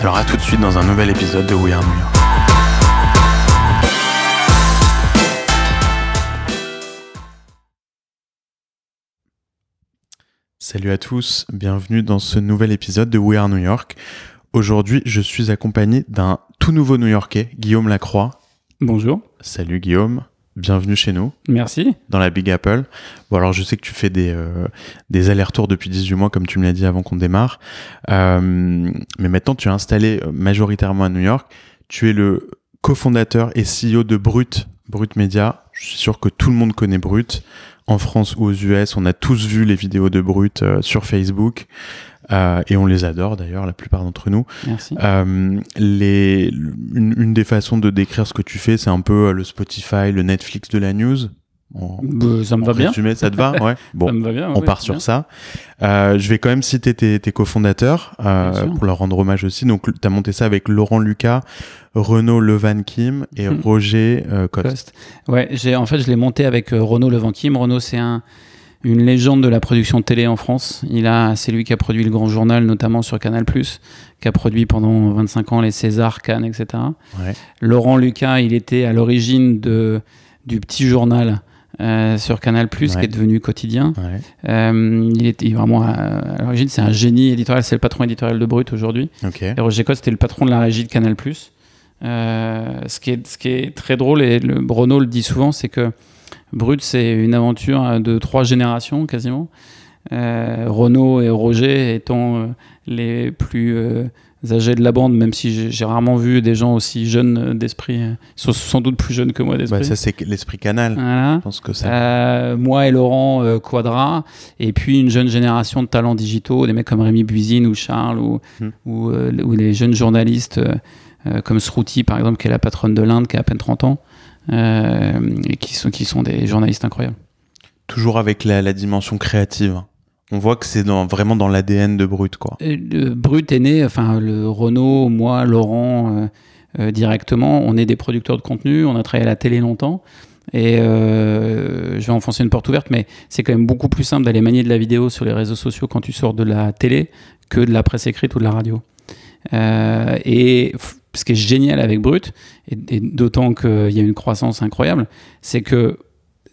Alors à tout de suite dans un nouvel épisode de We Are New York. Salut à tous, bienvenue dans ce nouvel épisode de We Are New York. Aujourd'hui, je suis accompagné d'un tout nouveau New-Yorkais, Guillaume Lacroix. Bonjour. Salut Guillaume, bienvenue chez nous. Merci. Dans la Big Apple. Bon alors je sais que tu fais des, euh, des allers-retours depuis 18 mois comme tu me l'as dit avant qu'on démarre. Euh, mais maintenant tu es installé euh, majoritairement à New York. Tu es le cofondateur et CEO de Brut, Brut Media. Je suis sûr que tout le monde connaît Brut. En France ou aux US, on a tous vu les vidéos de Brut sur Facebook. Euh, et on les adore d'ailleurs, la plupart d'entre nous. Merci. Euh, les, une, une, des façons de décrire ce que tu fais, c'est un peu le Spotify, le Netflix de la news. Bah, ça me va résumé, bien. Ça te va? Ouais. Bon, ça me va bien, on oui, part sur bien. ça. Euh, je vais quand même citer tes, tes cofondateurs pour leur rendre hommage aussi. Donc, tu as monté ça avec Laurent Lucas, Renaud Levan Kim et Mhm. Roger euh, Coste. Coste. Ouais, j'ai en fait je l'ai monté avec euh, Renaud Levanquim. Renaud c'est un une légende de la production télé en France. Il a c'est lui qui a produit le Grand Journal notamment sur Canal+, qui a produit pendant 25 ans les Césars, Cannes, etc. Ouais. Laurent Lucas, il était à l'origine de du petit journal euh, sur Canal+, qui Ouais. est devenu quotidien. Ouais. Euh, il était vraiment à, à l'origine, c'est un génie éditorial, c'est le patron éditorial de Brut aujourd'hui. Et Roger Coste était le patron de la régie de Canal+. Euh, ce, qui est, ce qui est très drôle, et le, Bruno le dit souvent, c'est que Brut, c'est une aventure de trois générations quasiment. Euh, Renaud et Roger étant euh, les plus euh, âgés de la bande, même si j'ai- rarement vu des gens aussi jeunes d'esprit. Ils sont sans doute plus jeunes que moi d'esprit. Bah, ça, c'est l'esprit canal. Voilà. Je pense que ça. Moi et Laurent Quadra, et puis une jeune génération de talents digitaux, des mecs comme Rémi Buisine ou Charles, ou, Hmm. ou, ou les jeunes journalistes comme Sruti, par exemple, qui est la patronne de l'Inde, qui a à peine 30 ans, et qui sont, qui sont des journalistes incroyables. Toujours avec la, la dimension créative. On voit que c'est dans, vraiment dans l'ADN de Brut, quoi. Le Brut est né, enfin, le Renault, moi, Laurent, euh, euh, directement, on est des producteurs de contenu, on a travaillé à la télé longtemps. Et euh, je vais enfoncer une porte ouverte, mais c'est quand même beaucoup plus simple d'aller manier de la vidéo sur les réseaux sociaux quand tu sors de la télé que de la presse écrite ou de la radio. Euh, et ce qui est génial avec Brut, et, et d'autant qu'il y a une croissance incroyable, c'est que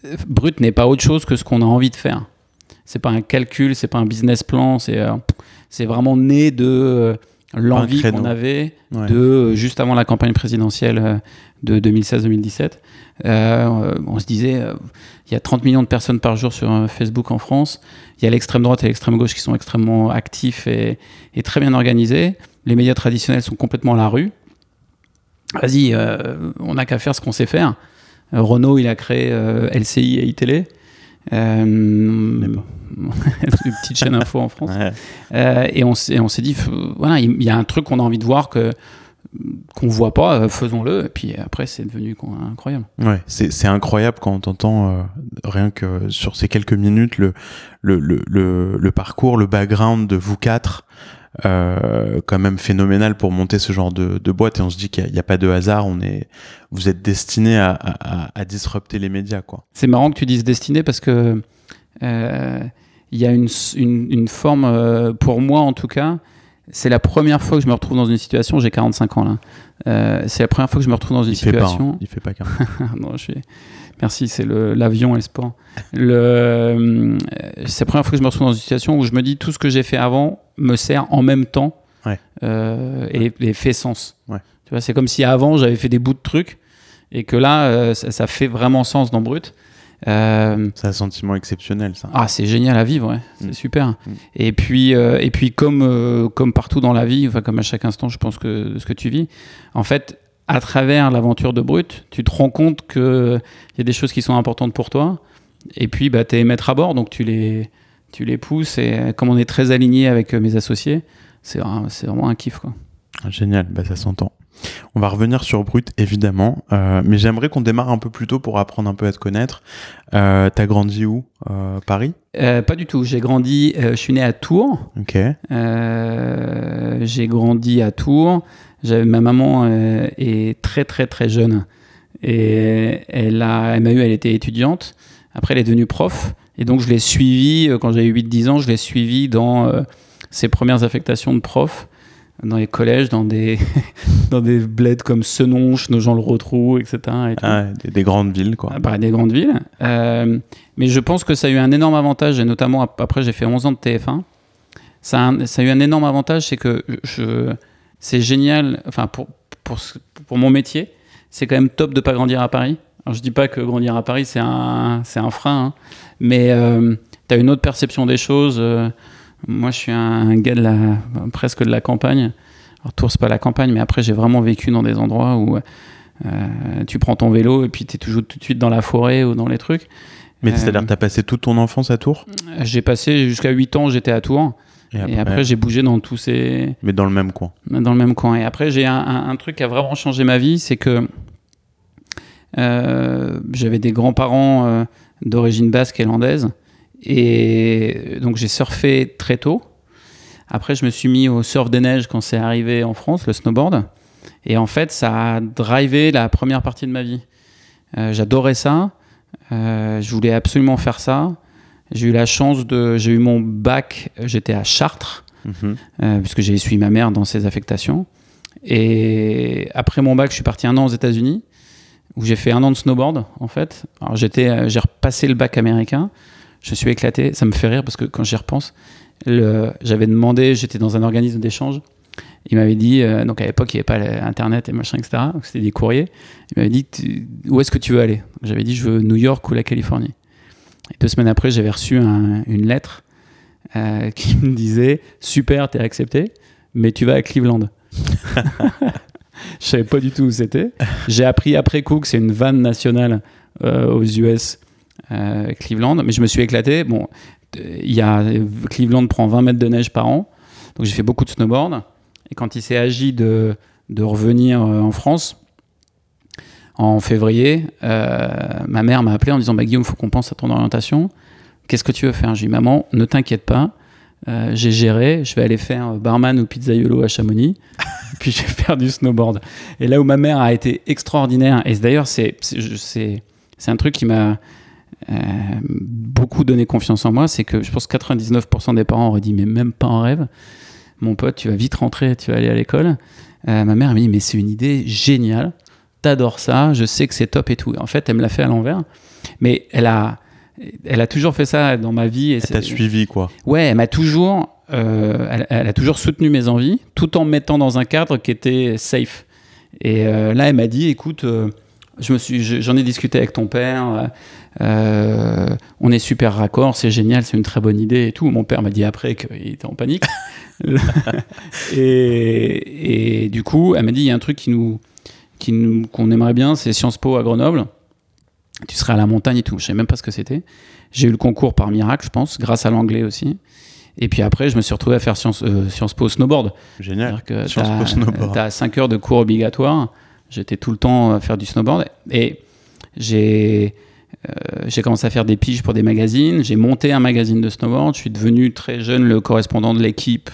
euh, Brut n'est pas autre chose que ce qu'on a envie de faire. C'est pas un calcul, c'est pas un business plan, c'est euh, c'est vraiment né de l'envie qu'on avait Ouais. de juste avant la campagne présidentielle de 2016-2017. Euh, on se disait, euh, il y a 30 millions de personnes par jour sur Facebook en France. Il y a l'extrême droite et l'extrême gauche qui sont extrêmement actifs et, et très bien organisés. Les médias traditionnels sont complètement à la rue. Vas-y, euh, on n'a qu'à faire ce qu'on sait faire. Euh, Renault, il a créé euh, LCI et iTélé. Une petite chaîne info en France. Ouais. Et on s'est on s'est dit, voilà, il y a un truc qu'on a envie de voir que qu'on voit pas, faisons-le. Et puis après, c'est devenu incroyable. Ouais, c'est incroyable quand on t'entend euh, rien que sur ces quelques minutes le le, le, le, le parcours, le background de vous quatre, euh, quand même phénoménal pour monter ce genre de, de boîte et on se dit qu'il n'y a, pas de hasard, on est vous êtes destiné à, à, disrupter les médias quoi. C'est marrant que tu dises destiné parce que euh, il y a une, une, une forme, euh, pour moi en tout cas, c'est la première fois que je me retrouve dans une situation, j'ai 45 ans là, c'est la première fois que je me retrouve dans une Il fait pas, situation. hein, il fait pas qu'un. non, je suis... Merci, c'est l'avion et le sport. Le, euh, c'est la première fois que je me retrouve dans une situation où je me dis tout ce que j'ai fait avant me sert en même temps Ouais. euh, et, et fait sens. Ouais. Tu vois, c'est comme si avant j'avais fait des bouts de trucs et que là, ça, ça, fait vraiment sens dans Brut. Euh, c'est un sentiment exceptionnel, ça. Ah, c'est génial à vivre, ouais. c'est mm. super. Mm. Et puis, euh, et puis comme, euh, comme partout dans la vie, enfin, comme à chaque instant, je pense que ce que tu vis, en fait, à travers l'aventure de Brut, tu te rends compte qu'il y a des choses qui sont importantes pour toi. Et puis, bah, tu es maître à bord, donc tu les, tu les pousses. Et comme on est très aligné avec mes associés, c'est vraiment un kiff. Quoi. Génial, bah, ça s'entend. On va revenir sur Brut, évidemment, euh, mais j'aimerais qu'on démarre un peu plus tôt pour apprendre un peu à te connaître. Euh, T'as grandi où euh, Paris? Euh, Pas du tout. J'ai grandi, je suis né à Tours. Ok. j'ai grandi à Tours. Ma maman est très très très jeune et elle a, elle m'a eu, elle était étudiante. Après, elle est devenue prof et donc je l'ai suivie quand j'avais 8-10 ans. Je l'ai suivie dans ses premières affectations de prof dans les collèges, dans des, dans des bleds comme Senonche, Nogent-le-Rotrou, etc. Ah, des, grandes villes, quoi. Ah, bah, des grandes villes. Euh, mais je pense que ça a eu un énorme avantage, et notamment après, j'ai fait 11 ans de TF1. Ça a, ça a eu un énorme avantage, c'est que je, c'est génial, enfin, pour, pour, pour mon métier, c'est quand même top de pas grandir à Paris. Alors, je dis pas que grandir à Paris, c'est un, c'est un frein, hein. mais euh, tu as une autre perception des choses. Euh, moi, je suis un, gars de la, presque de la campagne. Alors, Tours, c'est pas la campagne, mais après, j'ai vraiment vécu dans des endroits où euh, tu prends ton vélo et puis tu es toujours tout de suite dans la forêt ou dans les trucs. Mais c'est-à-dire que tu as passé toute ton enfance à Tours? J'ai passé jusqu'à 8 ans, j'étais à Tours. Et après, j'ai bougé dans tous ces. Mais dans le même coin. Dans le même coin. Et après, j'ai un, truc qui a vraiment changé ma vie, c'est que euh, j'avais des grands-parents euh, d'origine basque et landaise. Et donc j'ai surfé très tôt. Après, je me suis mis au surf des neiges quand c'est arrivé en France, le snowboard. Et en fait, ça a drivé la première partie de ma vie. Euh, j'adorais ça. Je voulais absolument faire ça. J'ai eu la chance de. J'ai eu mon bac, j'étais à Chartres, mhm. euh, puisque j'ai suivi ma mère dans ses affectations. Et après mon bac, je suis parti un an aux États-Unis, où j'ai fait un an de snowboard, en fait. Alors, j'étais, j'ai repassé le bac américain. Je suis éclaté. Ça me fait rire parce que quand j'y repense, j'avais demandé, j'étais dans un organisme d'échange. Il m'avait dit, euh, donc à l'époque, il n'y avait pas Internet et machin, etc. C'était des courriers. Il m'avait dit, où est-ce que tu veux aller? J'avais dit, je veux New York ou la Californie. Et deux semaines après, j'avais reçu une lettre euh, qui me disait, super, t'es accepté, mais tu vas à Cleveland. je savais pas du tout où c'était. J'ai appris après coup que c'est une vanne nationale euh, aux US euh, Cleveland, mais je me suis éclaté. Bon, il y a, Cleveland prend 20 mètres de neige par an, donc j'ai fait beaucoup de snowboard. Et quand il s'est agi de, de revenir en France, en février, euh, ma mère m'a appelé en disant bah, Guillaume, il faut qu'on pense à ton orientation. Qu'est-ce que tu veux faire? J'ai dit Maman, ne t'inquiète pas, j'ai géré, je vais aller faire barman ou pizzaiolo à Chamonix, puis je vais faire du snowboard. Et là où ma mère a été extraordinaire, et d'ailleurs, c'est un truc qui m'a euh, beaucoup donné confiance en moi, c'est que je pense que 99% des parents auraient dit mais même pas en rêve. Mon pote, tu vas vite rentrer, tu vas aller à l'école. Euh, ma mère m'a dit mais c'est une idée géniale, t'adores ça, je sais que c'est top et tout. En fait, elle me l'a fait à l'envers, mais elle a, elle a toujours fait ça dans ma vie. Et elle t'a suivi quoi Ouais, elle m'a toujours, euh, elle, a toujours soutenu mes envies, tout en me mettant dans un cadre qui était safe. Et là, elle m'a dit écoute je me suis, j'en ai discuté avec ton père. Euh, on est super raccord, c'est génial, c'est une très bonne idée et tout. Mon père m'a dit après qu'il était en panique. et, du coup, elle m'a dit il y a un truc qui nous, qui qu'on aimerait bien, c'est Sciences Po à Grenoble. Tu serais à la montagne et tout. Je sais même pas ce que c'était. J'ai eu le concours par miracle, je pense, grâce à l'anglais aussi. Et puis après, je me suis retrouvé à faire Sciences, euh, Sciences Po snowboard. Génial. Sciences Po snowboard. Tu as 5 heures de cours obligatoires J'étais tout le temps à faire du snowboard et j'ai euh, j'ai commencé à faire des piges pour des magazines. J'ai monté un magazine de snowboard. Je suis devenu très jeune le correspondant de l'équipe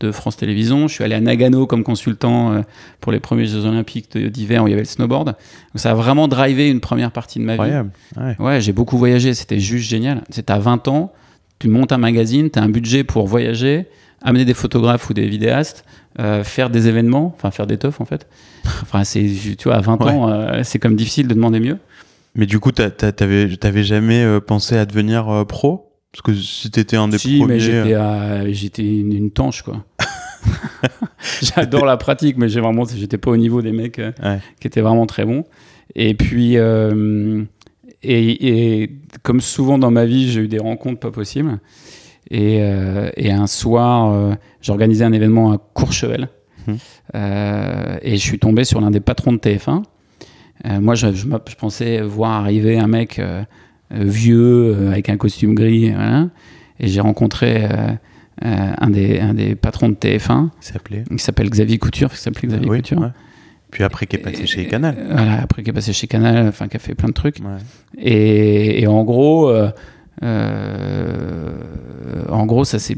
de France Télévisions. Je suis allé à Nagano comme consultant euh, pour les premiers Jeux Olympiques d'hiver où il y avait le snowboard. Donc ça a vraiment drivé une première partie de ma vie. Ouais, ouais j'ai beaucoup voyagé. C'était juste génial. C'est à 20 ans, tu montes un magazine, tu as un budget pour voyager, amener des photographes ou des vidéastes, euh, faire des événements, enfin faire des teufs en fait. Enfin, c'est, tu vois, à 20 ans, c'est comme difficile de demander mieux. Mais du coup, t'avais, jamais euh, pensé à devenir pro? Parce que si t'étais un des si, premiers. mais j'étais, j'étais une, tanche, quoi. J'adore la pratique, mais j'ai vraiment, j'étais pas au niveau des mecs euh, Ouais. qui étaient vraiment très bons. Et puis, euh, et, et comme souvent dans ma vie, j'ai eu des rencontres pas possibles. Et, euh, et un soir, euh, organisé un événement à Courchevel. Euh, et je suis tombé sur l'un des patrons de TF1. Euh, moi, je, je m'app- je pensais voir arriver un mec euh, euh, vieux avec un costume gris. voilà. Et j'ai rencontré un, des, un des patrons de TF1 Il s'appelait. qui s'appelle Xavier Couture, qui s'appelait Xavier Oui, Couture. ouais. Puis après, qui est passé chez Canal. Voilà, après qui est passé chez Canal, enfin qui a fait plein de trucs. Ouais. Et, et en gros, euh, euh, en gros, ça c'est,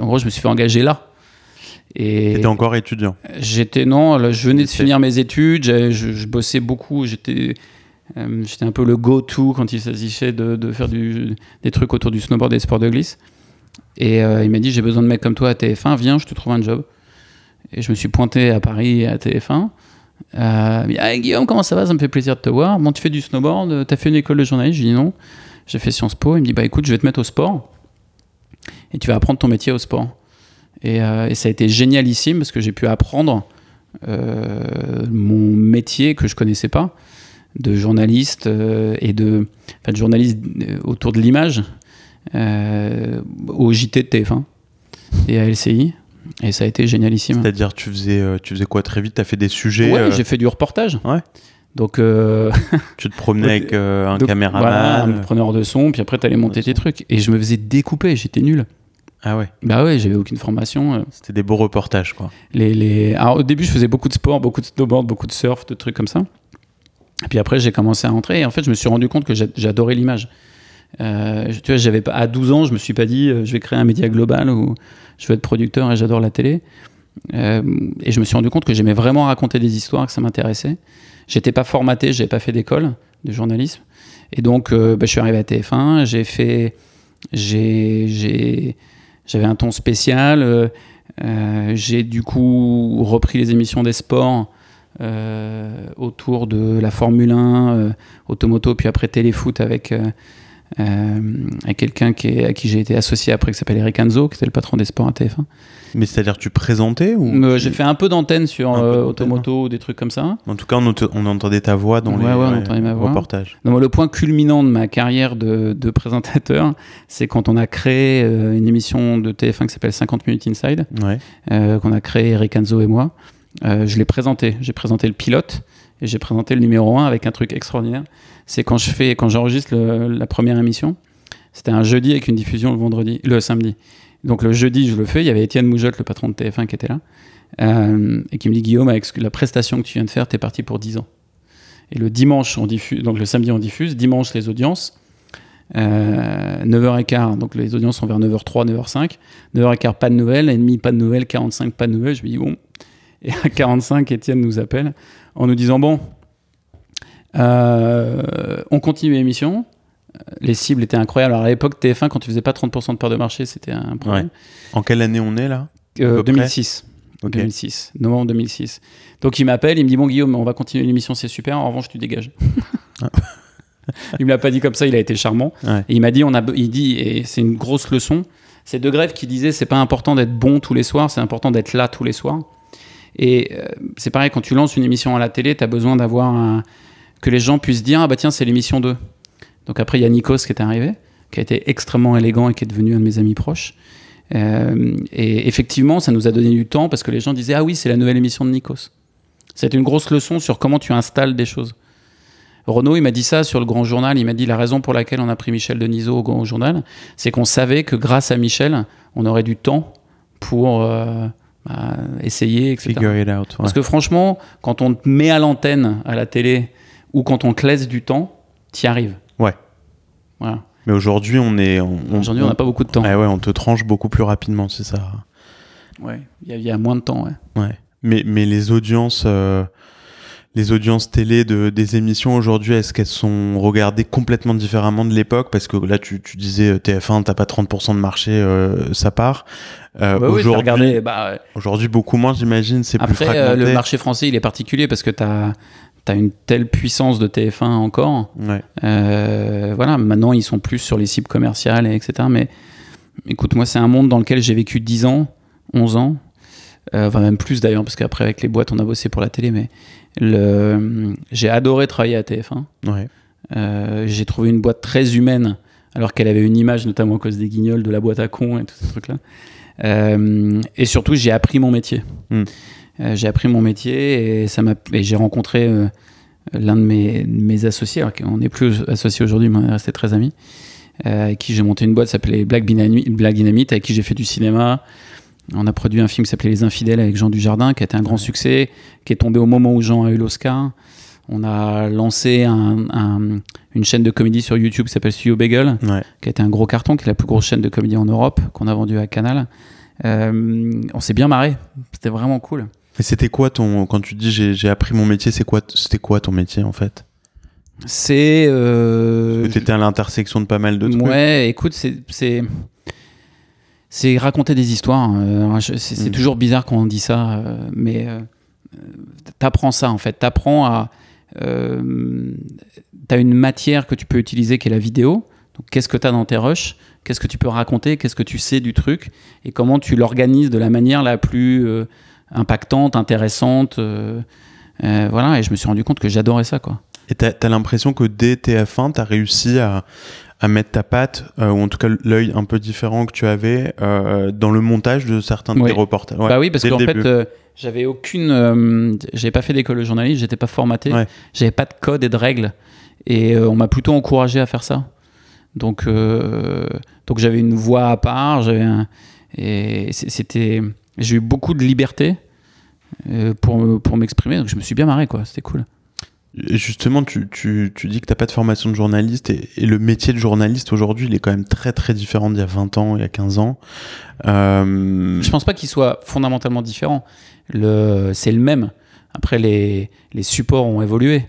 en gros, je me suis fait engager là. Et T'étais encore étudiant. j'étais non, là, je venais de finir mes études, je, je bossais beaucoup, j'étais euh, j'étais un peu le go-to quand il s'agissait de, de faire du, des trucs autour du snowboard et des sports de glisse. Et euh, il m'a dit j'ai besoin de mecs comme toi à TF1, viens, je te trouve un job. Et je me suis pointé à Paris à TF1. Euh, il m'a dit, Ah, Guillaume, comment ça va? Ça me fait plaisir de te voir. Bon, tu fais du snowboard T'as fait une école de journaliste? J'ai dit non. J'ai fait Sciences Po. Il me dit bah écoute, je vais te mettre au sport et tu vas apprendre ton métier au sport. Et, euh, et ça a été génialissime parce que j'ai pu apprendre euh, mon métier que je connaissais pas de journaliste euh, et de, enfin, de journaliste autour de l'image au JT de TF1 et à LCI. Et ça a été génialissime. C'est-à-dire, tu faisais, tu faisais quoi très vite? T'as fait des sujets Ouais, euh, j'ai fait du reportage. Ouais. Donc, euh, Tu te promenais avec euh, un donc, voilà, caméraman un preneur de son, puis après, t'allais monter de tes trucs. Et je me faisais découper, j'étais nul. Ah ouais, Bah ouais, j'avais aucune formation. euh. c'était des beaux reportages, quoi. Les, les... Alors, au début, je faisais beaucoup de sport, beaucoup de snowboard, beaucoup de surf, de trucs comme ça. Et puis après, j'ai commencé à rentrer. Et en fait, je me suis rendu compte que j'a- j'adorais l'image. Euh, tu vois, j'avais pas à 12 ans, je me suis pas dit, euh, je vais créer un média global ou je veux être producteur et j'adore la télé. Euh, et je me suis rendu compte que j'aimais vraiment raconter des histoires, que ça m'intéressait. J'étais pas formaté, j'avais pas fait d'école de journalisme. Et donc, bah, je suis arrivé à TF1, j'ai fait, j'ai, j'avais un ton spécial. euh, euh, j'ai du coup repris les émissions des sports euh, autour de la Formule 1, euh, Automoto, puis après Téléfoot avec, quelqu'un à qui j'ai été associé après, qui s'appelle Eric Anzo, qui était le patron des sports à TF1. Mais c'est-à-dire, tu présentais ou Euh, tu- j'ai fait un peu d'antenne sur euh, Automoto ou des trucs comme ça. En tout cas, on, on entendait ta voix dans Ouais, les ouais, on entendait ma voix. reportages. Le point culminant de ma carrière de, de présentateur, c'est quand on a créé euh, une émission de TF1 qui s'appelle 50 minutes Inside. Ouais. qu'on a créé Eric Anzo et moi. Je l'ai présenté. J'ai présenté le pilote et j'ai présenté le numéro 1 avec un truc extraordinaire. C'est quand je fais, quand j'enregistre la première émission. C'était un jeudi avec une diffusion le vendredi, le samedi. Donc le jeudi, je le fais. Il y avait Étienne Moujotte, le patron de TF1, qui était là euh, et qui me dit Guillaume, avec la prestation que tu viens de faire, t'es parti pour 10 ans. Et le dimanche, on diffuse, donc le samedi, on diffuse. Dimanche, les audiences. Euh, 9h15, donc les audiences sont vers 9h03, 9h05. 9h15, pas de nouvelles. Et demi, pas de nouvelles. 45, pas de nouvelles. Je me dis, bon. Et à 45, Étienne nous appelle en nous disant, bon, euh, on continue l'émission. Les cibles étaient incroyables. Alors à l'époque, TF1, quand tu faisais pas 30% de part de marché, c'était un problème. En quelle année on est là? Euh, peu près? 2006. Ok. 2006, novembre 2006. Donc il m'appelle, il me dit Bon, Guillaume, on va continuer l'émission, c'est super. En revanche, tu dégages. il me l'a pas dit comme ça, il a été charmant. Ouais. Et il m'a dit on a, il dit, et c'est une grosse leçon c'est De Grève qui disait c'est pas important d'être bon tous les soirs, c'est important d'être là tous les soirs. Et euh, c'est pareil, quand tu lances une émission à la télé, tu as besoin d'avoir un. que les gens puissent dire Ah bah tiens, c'est l'émission 2. Donc après, il y a Nikos qui est arrivé, qui a été extrêmement élégant et qui est devenu un de mes amis proches. Euh, et effectivement, ça nous a donné du temps parce que les gens disaient Ah oui, c'est la nouvelle émission de Nikos. C'était une grosse leçon sur comment tu installes des choses. Renaud, il m'a dit ça sur le Grand Journal. Il m'a dit la raison pour laquelle on a pris Michel Denisot au Grand Journal, c'est qu'on savait que grâce à Michel, on aurait du temps pour euh, bah, essayer, etc. Figure it out. ouais. Parce que franchement, quand on te met à l'antenne à la télé ou quand on te laisse du temps, t'y arrives. Ouais. Voilà. Mais aujourd'hui, on est. Aujourd'hui, on n'a pas beaucoup de temps. Ouais, ouais, on te tranche beaucoup plus rapidement, c'est ça. Ouais. Il y, a- il y a moins de temps. Ouais. Ouais. Mais, mais les audiences, euh, les audiences télé de, des émissions aujourd'hui, est-ce qu'elles sont regardées complètement différemment de l'époque? Parce que là, tu, tu disais euh, TF1, t'as pas 30% de marché, euh, ça part. Euh, aujourd'hui, bah, aujourd'hui, beaucoup moins, j'imagine. C'est plus Après, fragmenté. euh, le marché français, il est particulier parce que tu as, une telle puissance de TF1 encore. Ouais. Euh, voilà, maintenant, ils sont plus sur les cibles commerciales, et etc. Mais écoute, moi, c'est un monde dans lequel j'ai vécu 10 ans, 11 ans. Euh, enfin, même plus d'ailleurs, parce qu'après, avec les boîtes, on a bossé pour la télé, mais le... j'ai adoré travailler à TF1. Ouais. Euh, j'ai trouvé une boîte très humaine, alors qu'elle avait une image, notamment à cause des guignols, de la boîte à cons et tous ces trucs-là. Euh, et surtout, j'ai appris mon métier. Mm. Euh, j'ai appris mon métier et, ça m'a, j'ai rencontré euh, l'un de mes, mes associés, alors qu'on n'est plus associés aujourd'hui, mais on est resté très amis, euh, avec qui j'ai monté une boîte qui s'appelait Black Dynamite, Black Dynamite, avec qui j'ai fait du cinéma. On a produit un film qui s'appelait Les Infidèles avec Jean Dujardin, qui a été un grand succès, qui est tombé au moment où Jean a eu l'Oscar. On a lancé un- un- une chaîne de comédie sur YouTube qui s'appelle Studio Bagel, Ouais. qui a été un gros carton, qui est la plus grosse chaîne de comédie en Europe, qu'on a vendue à Canal. Euh, on s'est bien marré, c'était vraiment cool. Et c'était quoi ton. Quand tu dis j'ai appris mon métier, c'est quoi, c'était quoi ton métier en fait? C'est. euh, Tu étais à l'intersection de pas mal de trucs. Ouais, écoute, c'est. c'est... Raconter des histoires. euh, je- c'est Mm. toujours bizarre quand on dit ça, euh, mais euh, euh, t'apprends ça en fait. T'apprends à. Euh, t'as une matière que tu peux utiliser qui est la vidéo. Donc, qu'est-ce que t'as dans tes rushs? Qu'est-ce que tu peux raconter? Qu'est-ce que tu sais du truc? Et comment tu l'organises de la manière la plus euh, impactante, intéressante. euh, euh, voilà, et je me suis rendu compte que j'adorais ça, quoi. Et t'as as, l'impression que dès TF1, t'as réussi à, à mettre ta patte, euh, ou en tout cas l'œil un peu différent que tu avais, euh, dans le montage de certains de Oui. tes reportages? Ouais, bah oui, parce qu'en fait, euh, j'avais aucune. j'avais pas fait d'école de journalisme, j'étais pas formaté, Ouais. j'avais pas de code et de règles. Et on m'a plutôt encouragé à faire ça. Donc, donc j'avais une voix à part, j'avais un. Et c'était. J'ai eu beaucoup de liberté euh, pour, pour m'exprimer, donc je me suis bien marré, quoi. C'était cool. Justement, tu, tu, tu dis que t'as pas de formation de journaliste et, et le métier de journaliste aujourd'hui, il est quand même très très différent d'il y a 20 ans, il y a 15 ans. Euh, Je pense pas qu'il soit fondamentalement différent. Le, c'est le même. Après, les, les supports ont évolué.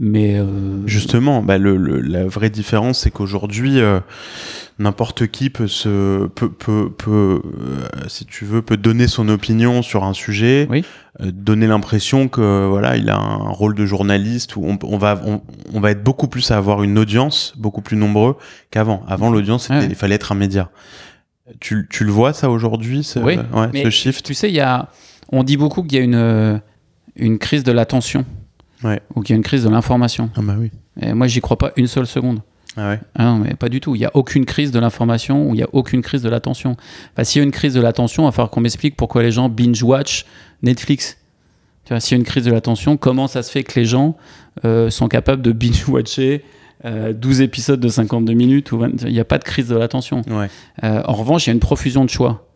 Mais. euh, Justement, bah, le, le- la vraie différence, c'est qu'aujourd'hui, euh, n'importe qui peut se, peut, peut, peut, euh, si tu veux, peut donner son opinion sur un sujet, Oui. donner l'impression que voilà, il a un rôle de journaliste où on, on va, on, on va être beaucoup plus à avoir une audience, beaucoup plus nombreux qu'avant. Avant, l'audience, Ouais. il fallait être un média. Tu, tu le vois ça aujourd'hui, ce, Oui, ouais, ce shift? Tu sais, il y a, on dit beaucoup qu'il y a une, une crise de l'attention. Ouais. Ou qu'il y a une crise de l'information. Ah bah oui. Et moi, j'y crois pas une seule seconde. Ah ouais. Ah non, mais pas du tout. Il n'y a aucune crise de l'information ou il n'y a aucune crise de l'attention. Enfin, s'il y a une crise de l'attention, il va falloir qu'on m'explique pourquoi les gens binge-watch Netflix. S'il y a une crise de l'attention, comment ça se fait que les gens euh, sont capables de binge-watcher euh, 12 épisodes de 52 minutes ou 20 Il n'y a pas de crise de l'attention. Ouais. Euh, en revanche, il y a une profusion de choix.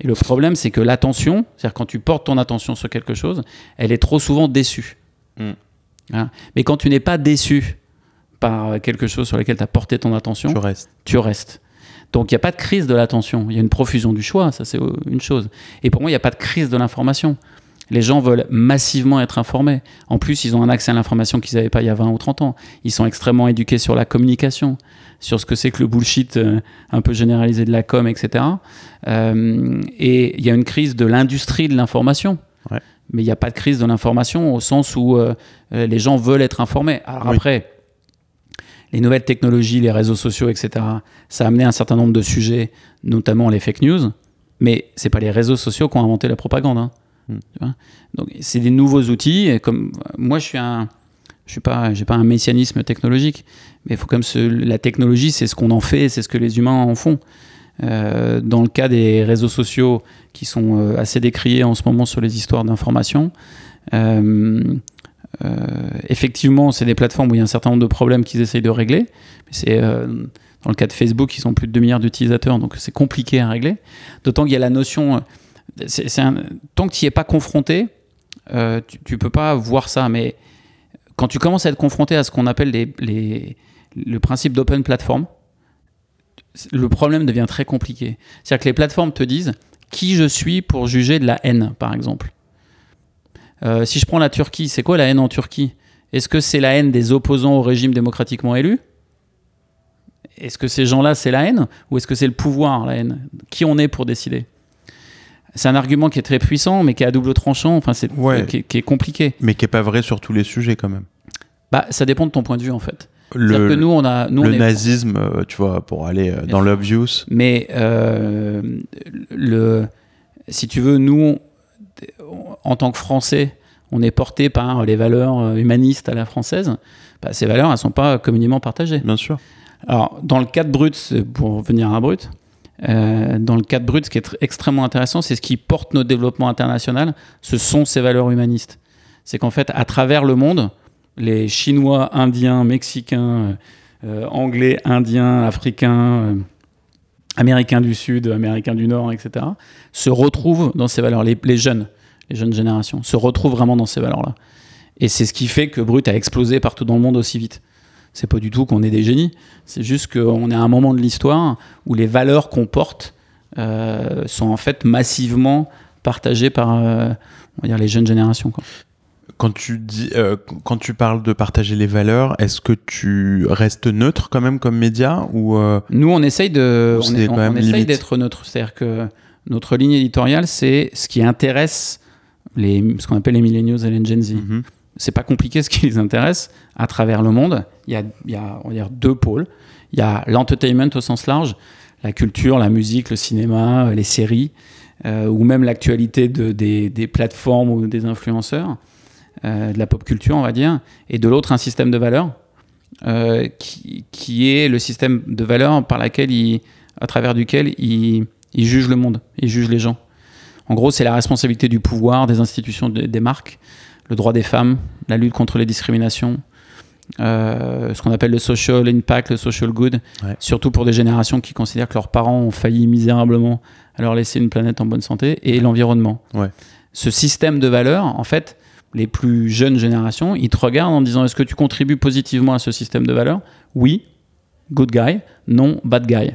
Et le problème, c'est que l'attention, c'est-à-dire quand tu portes ton attention sur quelque chose, elle est trop souvent déçue. Mm. Hein. Mais quand tu n'es pas déçu par quelque chose sur lequel tu as porté ton attention, Tu restes. tu restes. Donc il n'y a pas de crise de l'attention, il y a une profusion du choix, ça c'est une chose. Et pour moi, il n'y a pas de crise de l'information. Les gens veulent massivement être informés. En plus, ils ont un accès à l'information qu'ils n'avaient pas il y a 20 ou 30 ans. Ils sont extrêmement éduqués sur la communication, sur ce que c'est que le bullshit euh, un peu généralisé de la com, etc. Euh, et il y a une crise de l'industrie de l'information. Ouais. Mais il n'y a pas de crise de l'information au sens où euh, euh, les gens veulent être informés. Alors Oui. après, les nouvelles technologies, les réseaux sociaux, etc., ça a amené un certain nombre de sujets, notamment les fake news. Mais c'est pas les réseaux sociaux qui ont inventé la propagande. hein. Mm. Tu vois? Donc c'est des nouveaux outils. Et comme moi, je suis un, je suis pas, j'ai pas un messianisme technologique, mais il faut comme la technologie, c'est ce qu'on en fait, c'est ce que les humains en font. Euh, dans le cas des réseaux sociaux qui sont euh, assez décriés en ce moment sur les histoires d'information, euh, effectivement, c'est des plateformes où il y a un certain nombre de problèmes qu'ils essayent de régler. C'est dans le cas de Facebook, ils ont plus de 2 milliards d'utilisateurs, donc c'est compliqué à régler. D'autant qu'il y a la notion, tant que tu n'y es pas confronté, tu, tu peux pas voir ça. Mais quand tu commences à être confronté à ce qu'on appelle le principe d'open platform, le problème devient très compliqué. C'est-à-dire que les plateformes te disent qui je suis pour juger de la haine, par exemple. Euh, si je prends la Turquie, c'est quoi la haine en Turquie? Est-ce que c'est la haine des opposants au régime démocratiquement élu? Est-ce que ces gens-là, c'est la haine? Ou est-ce que c'est le pouvoir, la haine? Qui on est pour décider? C'est un argument qui est très puissant, mais qui est à double tranchant, enfin, c'est, Ouais. qui, est- qui est compliqué. Mais qui est pas vrai sur tous les sujets quand même. Bah, ça dépend de ton point de vue, en fait. Le, que nous, on a, nous, le on est- nazisme, euh, tu vois, pour aller euh, dans l'obvious. Mais euh, le, si tu veux, nous, en tant que Français, on est porté par les valeurs humanistes à la française, bah, ces valeurs, elles sont pas communément partagées. Bien sûr. Alors, dans le cas de Brut, pour revenir à Brut, euh, dans le cas de Brut, ce qui est extrêmement intéressant, c'est ce qui porte notre développement international, ce sont ces valeurs humanistes. C'est qu'en fait, à travers le monde, les Chinois, Indiens, Mexicains, euh, Anglais, Indiens, Africains, euh, Américains du Sud, Américains du Nord, etc., se retrouvent dans ces valeurs. Les, jeunes, les jeunes générations, se retrouvent vraiment dans ces valeurs-là. Et c'est ce qui fait que Brut a explosé partout dans le monde aussi vite. C'est pas du tout qu'on est des génies, c'est juste qu'on est à un moment de l'histoire où les valeurs qu'on porte euh, sont en fait massivement partagées par on va dire, les jeunes générations. Quand tu, dis, euh, quand tu parles de partager les valeurs, est-ce que tu restes neutre quand même comme média ou Nous, on essaye de, on, est, on, essaye d'être neutre. C'est-à-dire que notre ligne éditoriale, c'est ce qui intéresse les, ce qu'on appelle les millennials et les Gen Z. Mm-hmm c'est pas compliqué ce qui les intéresse à travers le monde. Il y a, il y a on va dire, deux pôles. Il y a l'entertainment au sens large, la culture, la musique, le cinéma, les séries, euh, ou même l'actualité de, des, des, plateformes ou des influenceurs, euh, de la pop culture, on va dire. Et de l'autre, un système de valeurs, euh, qui, qui, est le système de valeurs par laquelle il, à travers duquel il, il juge le monde, il juge les gens. En gros, c'est la responsabilité du pouvoir, des institutions, des marques, le droit des femmes, la lutte contre les discriminations, euh, ce qu'on appelle le social impact, le social good, surtout pour des générations qui considèrent que leurs parents ont failli misérablement à leur laisser une planète en bonne santé, et l'environnement. Ce système de valeurs, en fait, les plus jeunes générations, ils te regardent en disant est-ce que tu contribues positivement à ce système de valeurs? Oui, good guy, non, bad guy.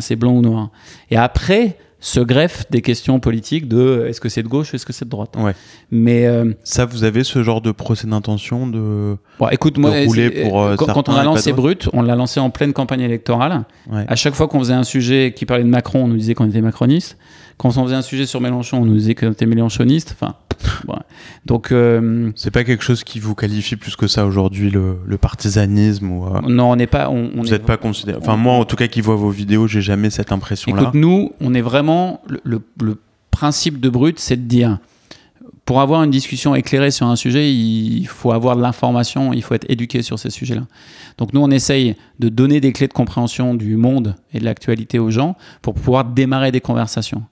c'est blanc ou noir. Et après, se greffe des questions politiques de est-ce que c'est de gauche ou est-ce que c'est de droite? Ouais. Mais euh, ça, vous avez ce genre de procès d'intention de, bon, écoute, moi, rouler pour euh, quand, on a lancé Brut, on l'a lancé en pleine campagne électorale. Ouais. À chaque fois qu'on faisait un sujet qui parlait de Macron, on nous disait qu'on était macroniste. Quand on faisait un sujet sur Mélenchon, on nous disait qu'on était mélenchoniste. Enfin, donc euh, c'est pas quelque chose qui vous qualifie plus que ça aujourd'hui le, le, partisanisme ou euh, non on n'est pas on, vous n'êtes pas considéré enfin moi en tout cas qui vois vos vidéos j'ai jamais cette impression là écoute nous on est vraiment le, le, principe de brut c'est de dire pour avoir une discussion éclairée sur un sujet il faut avoir de l'information il faut être éduqué sur ces sujets là donc nous on essaye de donner des clés de compréhension du monde et de l'actualité aux gens pour pouvoir démarrer des conversations.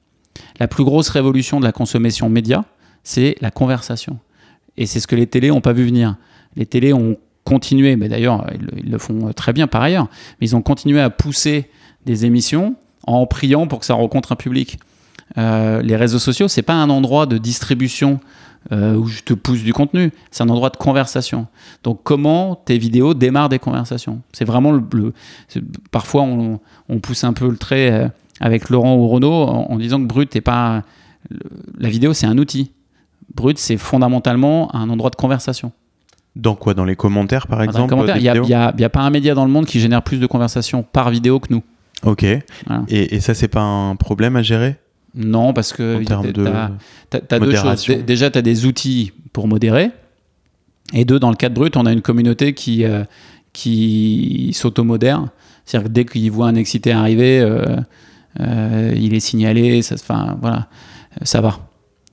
La plus grosse révolution de la consommation média c'est la conversation. Et c'est ce que les télés n'ont pas vu venir. Les télés ont continué, mais d'ailleurs, ils, le font très bien par ailleurs, mais ils ont continué à pousser des émissions en priant pour que ça rencontre un public. Euh, les réseaux sociaux, c'est pas un endroit de distribution euh, où je te pousse du contenu, c'est un endroit de conversation. Donc, comment tes vidéos démarrent des conversations? C'est vraiment le. parfois, on, pousse un peu le trait euh, avec Laurent ou Renaud en, en disant que Brut n'est pas. La vidéo, c'est un outil brut, c'est fondamentalement un endroit de conversation. Dans quoi? Dans les commentaires, par exemple Il n'y a, a, pas un média dans le monde qui génère plus de conversations par vidéo que nous. Ok. Et, et, ça, c'est pas un problème à gérer? Non, parce que tu as, deux choses. Déjà, tu as des outils pour modérer. Et deux, dans le cadre brut, on a une communauté qui, euh, qui s'automodère. C'est-à-dire que dès qu'il voit un excité arriver, euh, euh, il est signalé. Ça, voilà, ça va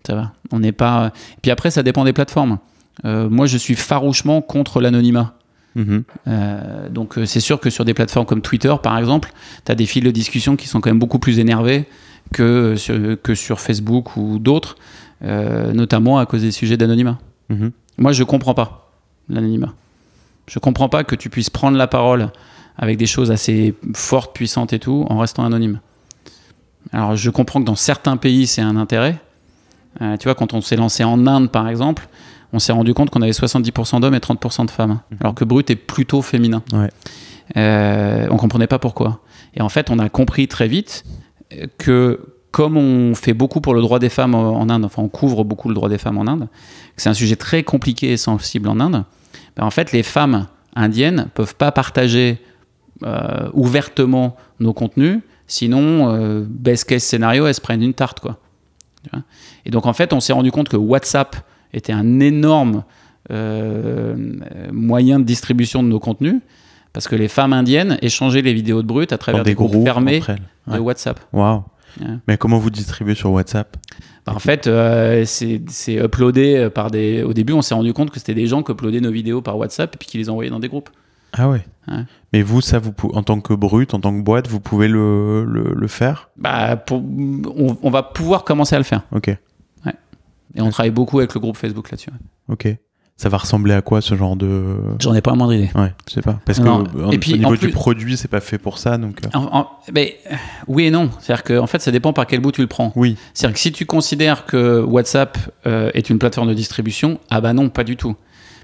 ça va. On n'est pas. Puis après, ça dépend des plateformes. Euh, moi, je suis farouchement contre l'anonymat. Mhm. Euh, donc, euh, c'est sûr que sur des plateformes comme Twitter, par exemple, tu as des fils de discussion qui sont quand même beaucoup plus énervés que sur, que sur Facebook ou d'autres, notamment à cause des sujets d'anonymat. Mhm. Moi, je comprends pas l'anonymat. Je comprends pas que tu puisses prendre la parole avec des choses assez fortes, puissantes et tout, en restant anonyme. Alors, je comprends que dans certains pays, c'est un intérêt. Euh, tu vois, quand on s'est lancé en Inde, par exemple, on s'est rendu compte qu'on avait 70% d'hommes et 30% de femmes. Mhm. Alors que Brut est plutôt féminin. Ouais. Euh, on comprenait pas pourquoi. Et en fait, on a compris très vite que comme on fait beaucoup pour le droit des femmes en Inde, enfin on couvre beaucoup le droit des femmes en Inde, que c'est un sujet très compliqué et sensible en Inde, ben en fait les femmes indiennes peuvent pas partager euh, ouvertement nos contenus, sinon, euh, best case scénario, elles se prennent une tarte. quoi. Et donc en fait, on s'est rendu compte que WhatsApp était un énorme euh, moyen de distribution de nos contenus parce que les femmes indiennes échangeaient les vidéos de brut à travers des, groupes, fermés de WhatsApp. Waouh. Mais comment vous distribuez sur WhatsApp? Bah, En fait, euh, c'est c'est uploadé par des. Au début, on s'est rendu compte que c'était des gens qui uploadaient nos vidéos par WhatsApp et puis qui les envoyaient dans des groupes. Ah ouais. Ouais. Mais vous, ça, vous en tant que brut, en tant que boîte, vous pouvez le, le, le faire? Bah, pour- on, on va pouvoir commencer à le faire. Ok, Et on travaille beaucoup avec le groupe Facebook là-dessus. ouais. ok. Ça va ressembler à quoi ce genre de. J'en ai pas la moindre idée. Ouais, je sais pas. Parce Non, que en- et puis, au niveau en du plus- produit, c'est pas fait pour ça, donc. euh, En- en- mais, euh, oui et non. C'est-à-dire qu'en fait, ça dépend par quel bout tu le prends. Oui, C'est-à-dire que si tu considères que WhatsApp euh, est une plateforme de distribution, ah bah non, pas du tout.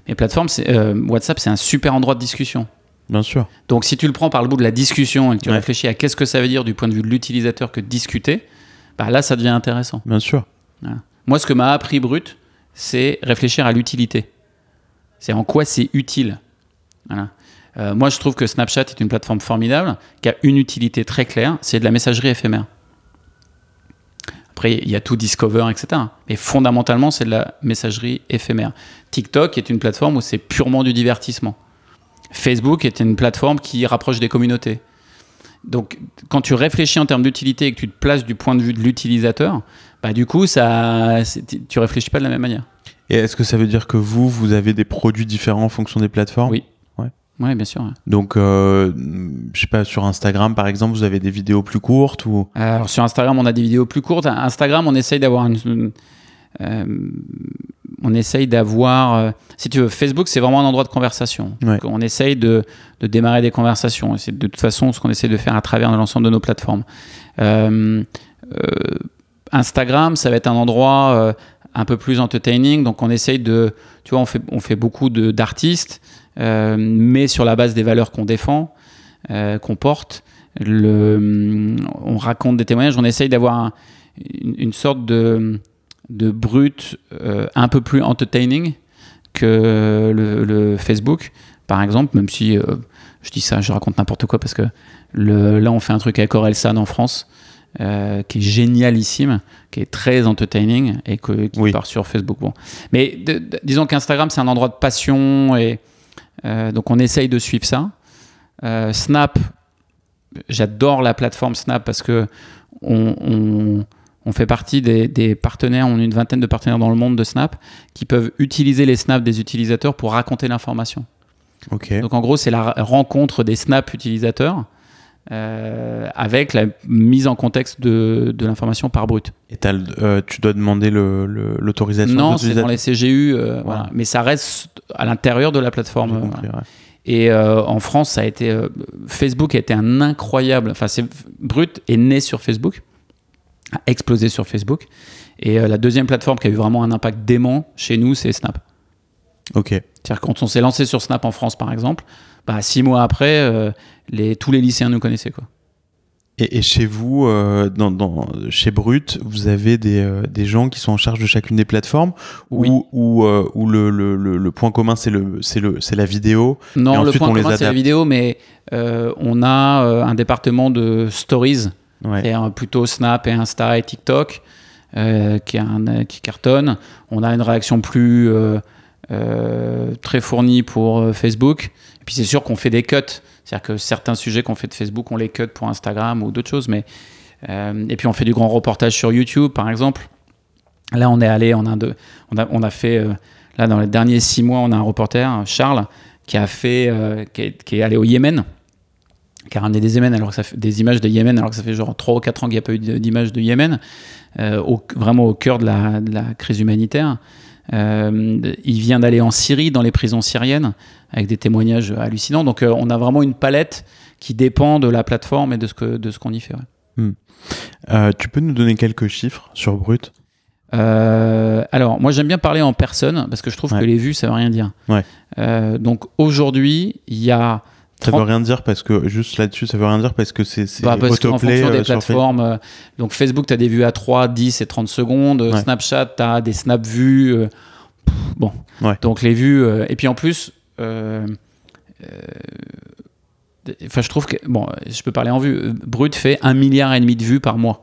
Mais plateforme, euh, WhatsApp, c'est un super endroit de discussion. Bien sûr. Donc si tu le prends par le bout de la discussion et que tu Ouais. réfléchis à qu'est-ce que ça veut dire du point de vue de l'utilisateur que de discuter, bah là, ça devient intéressant. Bien sûr. Moi, ce que m'a appris Brut, c'est réfléchir à l'utilité. C'est en quoi c'est utile. Voilà. Euh, moi, je trouve que Snapchat est une plateforme formidable qui a une utilité très claire, c'est de la messagerie éphémère. Après, il y a tout Discover, etc. Mais fondamentalement, c'est de la messagerie éphémère. TikTok est une plateforme où c'est purement du divertissement. Facebook est une plateforme qui rapproche des communautés. Donc, quand tu réfléchis en termes d'utilité et que tu te places du point de vue de l'utilisateur, bah, du coup, ça, tu réfléchis pas de la même manière. Et est-ce que ça veut dire que vous, vous avez des produits différents en fonction des plateformes? Oui. Ouais. Oui, bien sûr. ouais. Donc, euh, je sais pas, sur Instagram, par exemple, vous avez des vidéos plus courtes ou? Alors, sur Instagram, on a des vidéos plus courtes. Instagram, on essaye d'avoir une. une- euh, on essaye d'avoir. euh, si tu veux, Facebook, c'est vraiment un endroit de conversation. Ouais. Donc, on essaye de, de démarrer des conversations. C'est de toute façon ce qu'on essaie de faire à travers l'ensemble de nos plateformes. Euh, euh, Instagram, ça va être un endroit un peu plus entertaining. Donc, on essaye de. Tu vois, on fait, on fait beaucoup d'artistes, mais sur la base des valeurs qu'on défend, qu'on porte. Le, on raconte des témoignages, on essaye d'avoir un- une, une sorte de, de brut euh, un peu plus entertaining que le, le Facebook, par exemple, même si euh, je dis ça, je raconte n'importe quoi parce que le, là on fait un truc avec Orelsan en France euh, qui est génialissime, qui est très entertaining et que, qui Oui. part sur Facebook. Bon. Mais de- de- disons qu'Instagram c'est un endroit de passion et donc on essaye de suivre ça. Snap, j'adore la plateforme Snap parce que on, on- on fait partie des, des partenaires, on a une vingtaine de partenaires dans le monde de Snap qui peuvent utiliser les snaps des utilisateurs pour raconter l'information. Ok. Donc en gros, c'est la rencontre des snaps utilisateurs euh, avec la mise en contexte de, de l'information par brut. Et euh, tu dois demander l'autorisation Non, c'est dans les CGU, euh, voilà. mais ça reste à l'intérieur de la plateforme. compris, voilà. ouais. Et en France, ça a été Facebook a été un incroyable. Enfin, c'est Brut est né sur Facebook, a explosé sur Facebook. Et euh, la deuxième plateforme qui a eu vraiment un impact dément chez nous, c'est Snap. Ok. C'est-à-dire quand on s'est lancé sur Snap en France, par exemple, bah, six mois après, euh, les, tous les lycéens nous connaissaient. Quoi. Et, et chez vous, euh, dans, dans- chez Brut, vous avez des, des gens qui sont en charge de chacune des plateformes Oui. ou, ou, ou le, le, le, le point commun, c'est le, la vidéo Non, Et le point on commun, c'est la vidéo, mais on a un département de stories, Ouais. c'est-à-dire plutôt Snap et Insta et TikTok, euh, qui, a qui cartonne. On a une réaction plus euh, euh, très fournie pour Facebook. Et puis c'est sûr qu'on fait des cuts, c'est-à-dire que certains sujets qu'on fait de Facebook, on les cut pour Instagram ou d'autres choses. Mais et puis on fait du grand reportage sur YouTube, par exemple. Là, on est allé en Inde. On a, on a fait là dans les derniers six mois, on a un reporter, Charles, qui a fait, qui, est, qui est allé au Yémen, qui a ramené des Yémen alors que ça fait des images de Yémen alors que ça fait genre 3 ou 4 ans qu'il n'y a pas eu d'images de Yémen, euh, au- vraiment au cœur de la, de la crise humanitaire. Euh, il vient d'aller en Syrie, dans les prisons syriennes, avec des témoignages hallucinants. Donc euh, on a vraiment une palette qui dépend de la plateforme et de ce que de ce qu'on y fait. ouais. Euh, tu peux nous donner quelques chiffres sur Brut? Euh, alors, moi j'aime bien parler en personne parce que je trouve Ouais. que les vues ça veut rien dire. Ouais. Euh, donc aujourd'hui, il y a Ça 30 veut rien dire parce que, juste là-dessus, ça veut rien dire parce que c'est Bah, autoplay fonction des euh, plateformes, euh, donc Facebook, tu as des vues à 3, 10 et 30 secondes. Ouais. Snapchat, tu as des snap vues. euh, pff, bon. Ouais. Donc les vues. euh, et puis en plus, euh, euh, enfin, je trouve que. Bon, je peux parler en vue. euh, Brut fait un milliard et demi de vues par mois.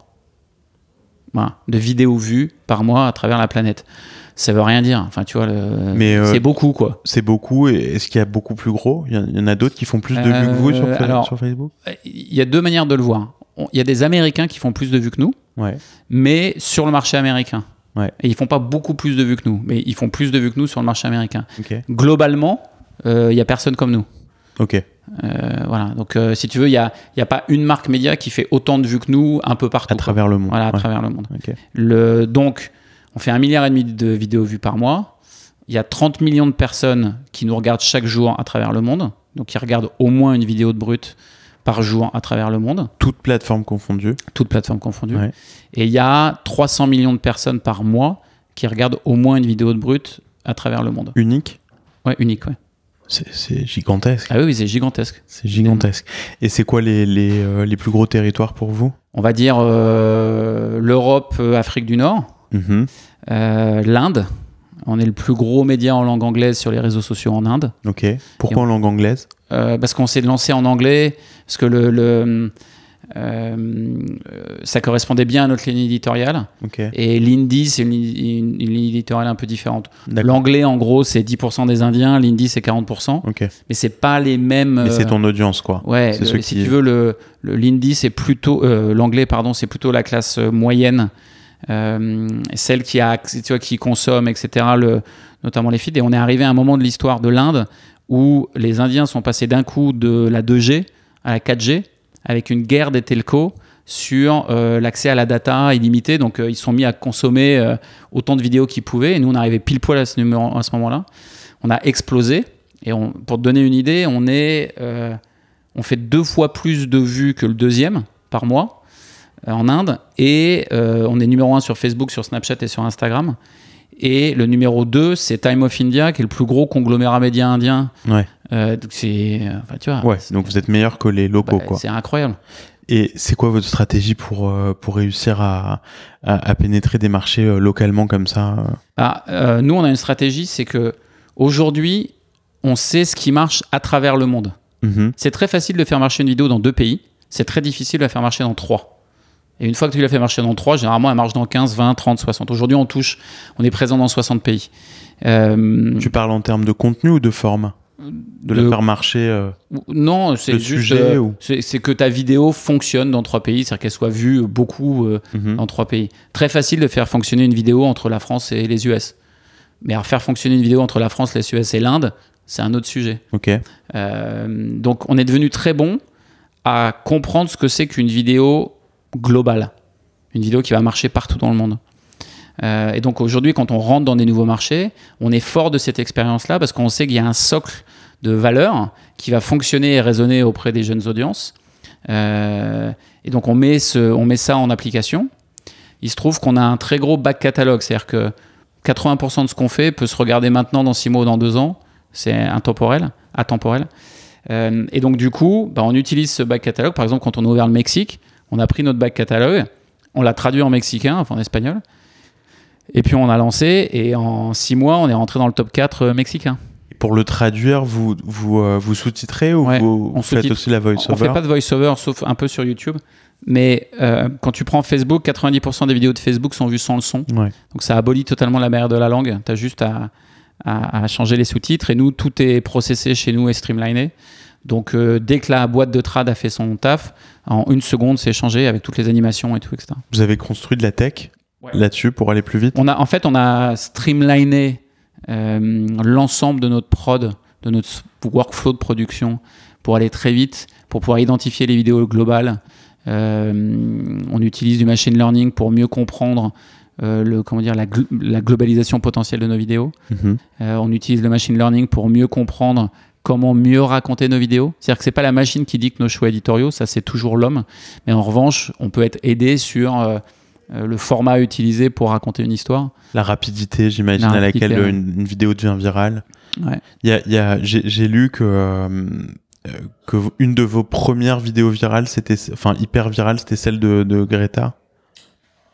Voilà, de vidéos vues par mois à travers la planète. Ça veut rien dire. Enfin, tu vois, le- Mais, euh, c'est beaucoup, quoi. C'est beaucoup. Et est-ce qu'il y a beaucoup plus gros? Il y en- a d'autres qui font plus de vues que vous sur, Euh, alors, sur Facebook? Il y a deux manières de le voir. il y a des Américains qui font plus de vues que nous, Ouais. mais sur le marché américain. Ouais. Et ils font pas beaucoup plus de vues que nous, mais ils font plus de vues que nous sur le marché américain. Globalement, euh, il y a personne comme nous. Ok. Euh, voilà. Donc, euh, si tu veux, il y a, y a pas une marque média qui fait autant de vues que nous un peu partout. À travers le monde. Voilà, à Ouais. travers le monde. Le, donc, on fait un milliard et demi de vidéos vues par mois. Il y a 30 millions de personnes qui nous regardent chaque jour à travers le monde. Donc, ils regardent au moins une vidéo de brut par jour à travers le monde, Toutes plateformes confondues. toutes plateformes confondues. Ouais. Et il y a 300 millions de personnes par mois qui regardent au moins une vidéo de brut à travers le monde. Unique. Ouais, unique, ouais. C'est gigantesque. Ah oui, oui, c'est gigantesque. C'est gigantesque. Et c'est quoi les, les, euh, les plus gros territoires pour vous? On va dire euh, l'Europe, euh, Afrique du Nord, Mhm. euh, l'Inde. On est le plus gros média en langue anglaise sur les réseaux sociaux en Inde. Ok. Pourquoi en langue anglaise? Euh, parce qu'on s'est lancé en anglais, parce que le, le, euh, ça correspondait bien à notre ligne éditoriale. Ok. Et l'indie, c'est une, une- une ligne éditoriale un peu différente. L'anglais, en gros, c'est 10% des Indiens, l'indie, c'est 40%. Ok. Mais c'est pas les mêmes. Mais c'est ton audience, quoi. Ouais, le- si qui- tu veux, le, le l'indie, c'est plutôt euh, l'anglais, pardon, c'est plutôt la classe moyenne, celle qui a, tu vois, qui consomme, etc. Notamment les feeds. Et on est arrivé à un moment de l'histoire de l'Inde où les Indiens sont passés d'un coup de la 2G à la 4G avec une guerre des telcos sur euh, l'accès à la data illimitée. Donc euh, ils sont mis à consommer euh, autant de vidéos qu'ils pouvaient. Et nous, on arrivait pile poil à ce, numéro, à ce moment-là. On a explosé. Et pour te donner une idée, on est euh, on fait deux fois plus de vues que le deuxième par mois euh, en Inde. Et euh, on est numéro un sur Facebook, sur Snapchat et sur Instagram. Et le numéro 2, c'est Time of India, qui est le plus gros conglomérat média indien. Ouais. Euh, donc c'est, euh, enfin, tu vois, Ouais. Donc vous êtes meilleur que les locaux, bah, quoi. c'est incroyable. Et c'est quoi votre stratégie pour, euh, pour réussir à, à, à pénétrer des marchés euh, localement comme ça euh? Ah, euh, nous, on a une stratégie, c'est que aujourd'hui, on sait ce qui marche à travers le monde. Mhm. C'est très facile de faire marcher une vidéo dans deux pays. C'est très difficile de la faire marcher dans trois. Et une fois que tu l'as fait marcher dans trois, généralement, elle marche dans 15, 20, 30, 60. Aujourd'hui, on touche, on est présent dans 60 pays. Euh, Tu parles en termes de contenu ou de forme De la de- faire marcher euh, non, c'est juste. sujet euh, ou- c'est que ta vidéo fonctionne dans trois pays, c'est-à-dire qu'elle soit vue beaucoup euh, mhm. dans trois pays. Très facile de faire fonctionner une vidéo entre la France et les US. Mais à faire fonctionner une vidéo entre la France, les US et l'Inde, c'est un autre sujet. Ok. Donc on est devenu très bon à comprendre ce que c'est qu'une vidéo globale, une vidéo qui va marcher partout dans le monde. Euh, et donc aujourd'hui, quand on rentre dans des nouveaux marchés, on est fort de cette expérience-là parce qu'on sait qu'il y a un socle de valeurs qui va fonctionner et résonner auprès des jeunes audiences. Euh, et donc on met, ce, on met ça en application. Il se trouve qu'on a un très gros back catalogue, c'est-à-dire que 80% de ce qu'on fait peut se regarder maintenant dans 6 mois ou dans 2 ans. C'est intemporel, atemporel. Euh, et donc du coup, bah, on utilise ce back catalogue. Par exemple, quand on a ouvert le Mexique, on a pris notre back catalogue, on l'a traduit en mexicain, enfin en espagnol. Et puis on a lancé, et en 6 mois, on est rentré dans le top 4 euh, mexicain. Pour le traduire, vous, vous, euh, vous sous-titrez ou Ouais, vous, on vous faites aussi la On fait voice-over pas de voice-over, sauf un peu sur YouTube. Mais euh, quand tu prends Facebook, 90% des vidéos de Facebook sont vues sans le son. Ouais. Donc ça abolit totalement la barrière de la langue. Tu as juste à, à- à changer les sous-titres. Et nous, tout est processé chez nous et streamliné. Donc euh, dès que la boîte de trad a fait son taf, en une seconde, c'est changé avec toutes les animations et tout, etc. Vous avez construit de la tech Ouais. là-dessus pour aller plus vite? On a, en fait, on a streamliné euh, l'ensemble de notre prod, de notre workflow de production pour aller très vite, pour pouvoir identifier les vidéos globales. Euh, on utilise du machine learning pour mieux comprendre euh, le, comment dire, la, gl- la globalisation potentielle de nos vidéos. Mhm. Euh, on utilise le machine learning pour mieux comprendre comment mieux raconter nos vidéos. C'est-à-dire que c'est pas la machine qui dicte nos choix éditoriaux, ça c'est toujours l'homme. Mais en revanche, on peut être aidé sur euh, euh, le format utilisé pour raconter une histoire. La rapidité, j'imagine, La à laquelle une, une vidéo devient virale. Ouais. Il y a, il y a- j'ai, lu que, euh, que une de vos premières vidéos virales, c'était, enfin hyper virale, c'était celle de, de Greta.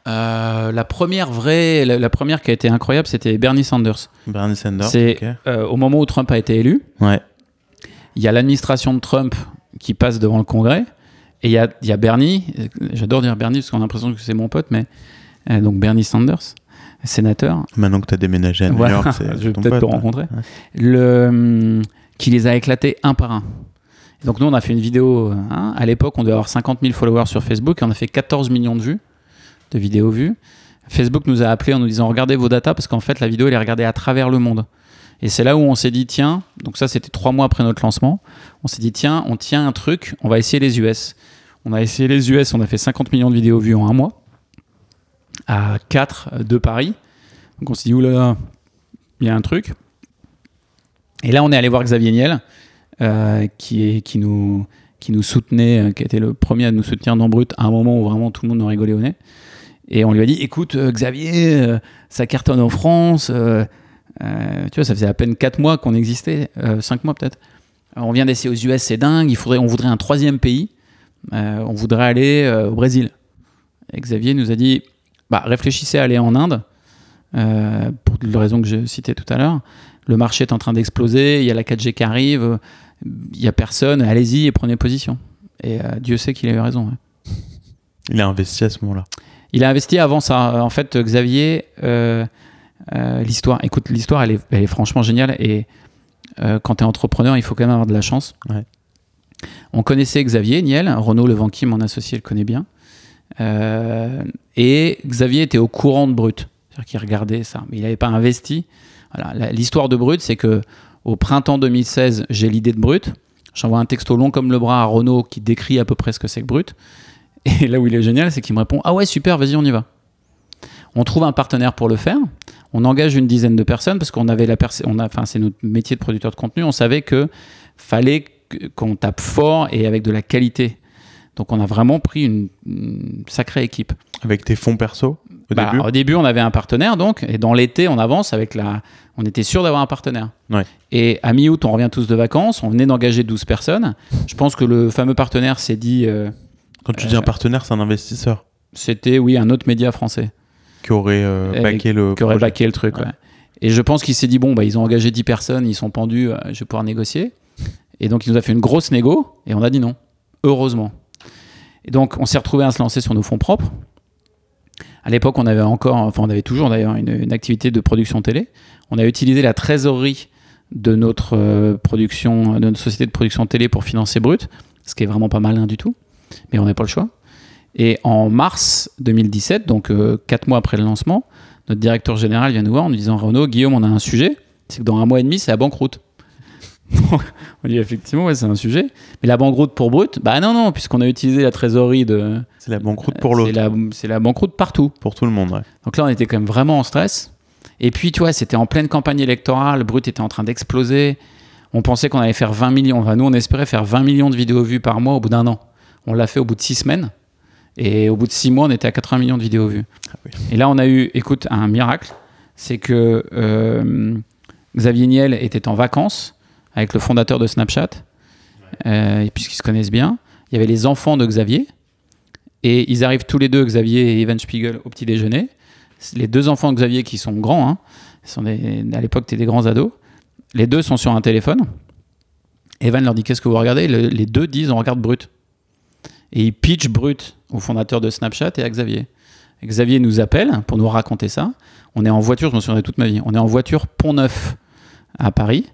Euh, la première vraie, la, la première qui a été incroyable, c'était Bernie Sanders. Bernie Sanders. C'est euh, au moment où Trump a été élu, Ouais. Il y a l'administration de Trump qui passe devant le Congrès, et il y a, il y a Bernie, j'adore dire Bernie parce qu'on a l'impression que c'est mon pote, mais euh, donc Bernie Sanders, sénateur, Maintenant que tu as déménagé à New Voilà, York, c'est je vais peut-être te ouais. rencontrer, le, hum, qui les a éclatés un par un. Donc nous, on a fait une vidéo. hein, à l'époque, on devait avoir 50 000 followers sur Facebook et on a fait 14 millions de vues, de vidéos vues. Facebook nous a appelé en nous disant regardez vos datas parce qu'en fait la vidéo elle est regardée à travers le monde. Et c'est là où on s'est dit tiens, donc ça c'était trois mois après notre lancement, on s'est dit tiens, on tient un truc, on va essayer les US. On a essayé les US, on a fait 50 millions de vidéos vues en un mois, à 4 de Paris. Donc on s'est dit oulala, il y a un truc. Et là on est allé voir Xavier Niel, euh, qui, est, qui, nous, qui nous soutenait, euh, qui était le premier à nous soutenir dans Brut à un moment où vraiment tout le monde nous rigolait au nez. Et on lui a dit, écoute, euh, Xavier, ça cartonne en France. Euh, euh, tu vois, ça faisait à peine 4 mois qu'on existait, 5 mois peut-être. On vient d'essayer aux US, c'est dingue. Il faudrait, on voudrait un troisième pays. Euh, on voudrait aller euh, au Brésil. Et Xavier nous a dit, bah, réfléchissez à aller en Inde, euh, pour les raisons que je citais tout à l'heure. Le marché est en train d'exploser, il y a la 4G qui arrive, euh, il n'y a personne, allez-y et prenez position. Et euh, Dieu sait qu'il a eu raison. ouais. Il a investi à ce moment-là. Il a investi avant ça. En fait, Xavier, euh, euh, l'histoire, écoute, l'histoire, elle est, elle est franchement géniale. Et euh, quand tu es entrepreneur, il faut quand même avoir de la chance. Ouais. On connaissait Xavier Niel, Renaud Levanqui, mon associé, le connaît bien. Euh, et Xavier était au courant de Brut. C'est-à-dire qu'il regardait ça. Mais il n'avait pas investi. L'histoire de Brut, c'est que au printemps 2016, j'ai l'idée de Brut. J'envoie un texto long comme le bras à Renaud qui décrit à peu près ce que c'est que Brut. Et là où il est génial, c'est qu'il me répond Ah ouais, super, vas-y, on y va. On trouve un partenaire pour le faire. On engage une dizaine de personnes parce qu'on avait la on a, enfin, c'est notre métier de producteur de contenu. On savait que fallait qu'on tape fort et avec de la qualité. Donc on a vraiment pris une, une sacrée équipe. Avec tes fonds perso au Bah, début au début, on avait un partenaire, donc, et dans l'été, on avance avec la. On était sûr d'avoir un partenaire. Ouais. Et à mi-août, on revient tous de vacances, on venait d'engager 12 personnes. Je pense que le fameux partenaire s'est dit. euh, Quand tu dis un partenaire, c'est un investisseur C'était, oui, un autre média français qui aurait euh, backé le qui aurait baqué le truc. Ouais. ouais. Et je pense qu'il s'est dit bon, bah, ils ont engagé 10 personnes, ils sont pendus, euh, je vais pouvoir négocier. Et donc, il nous a fait une grosse négo, et on a dit non. Heureusement. Et donc, on s'est retrouvé à se lancer sur nos fonds propres. À l'époque, on avait encore, enfin, on avait toujours d'ailleurs une, une activité de production télé. On a utilisé la trésorerie de notre euh, production, de notre société de production télé pour financer Brut, ce qui est vraiment pas malin du tout. Mais on n'a pas le choix. Et en mars 2017, donc 4 mois après le lancement, notre directeur général vient nous voir en nous disant Renaud, Guillaume, on a un sujet, c'est que dans un mois et demi, c'est la banqueroute. On dit effectivement, ouais, c'est un sujet. Mais la banqueroute pour Brut, bah non, non, puisqu'on a utilisé la trésorerie de. C'est la banqueroute pour c'est l'autre, la, c'est la banqueroute partout. pour tout le monde. ouais. Donc là, on était quand même vraiment en stress. Et puis, tu vois, c'était en pleine campagne électorale, Brut était en train d'exploser. On pensait qu'on allait faire 20 millions. Enfin, nous, on espérait faire 20 millions de vidéos vues par mois au bout d'un an. On l'a fait au bout de 6 semaines. Et au bout de 6 mois, on était à 80 millions de vidéos vues. oui. Et là, on a eu, écoute, un miracle. C'est que euh, Xavier Niel était en vacances avec le fondateur de Snapchat, euh, et puisqu'ils se connaissent bien. Il y avait les enfants de Xavier. Et ils arrivent tous les deux, Xavier et Evan Spiegel, au petit déjeuner. Les deux enfants de Xavier qui sont grands, hein, ils sont des- à l'époque, c'était des grands ados. Les deux sont sur un téléphone. Evan leur dit Qu'est-ce que vous regardez? Le- Les deux disent On regarde Brut. Et ils pitchent Brut au fondateur de Snapchat et à Xavier. Xavier nous appelle pour nous raconter ça. On est en voiture, je me souviendrai toute ma vie. On est en voiture Pont-Neuf à Paris.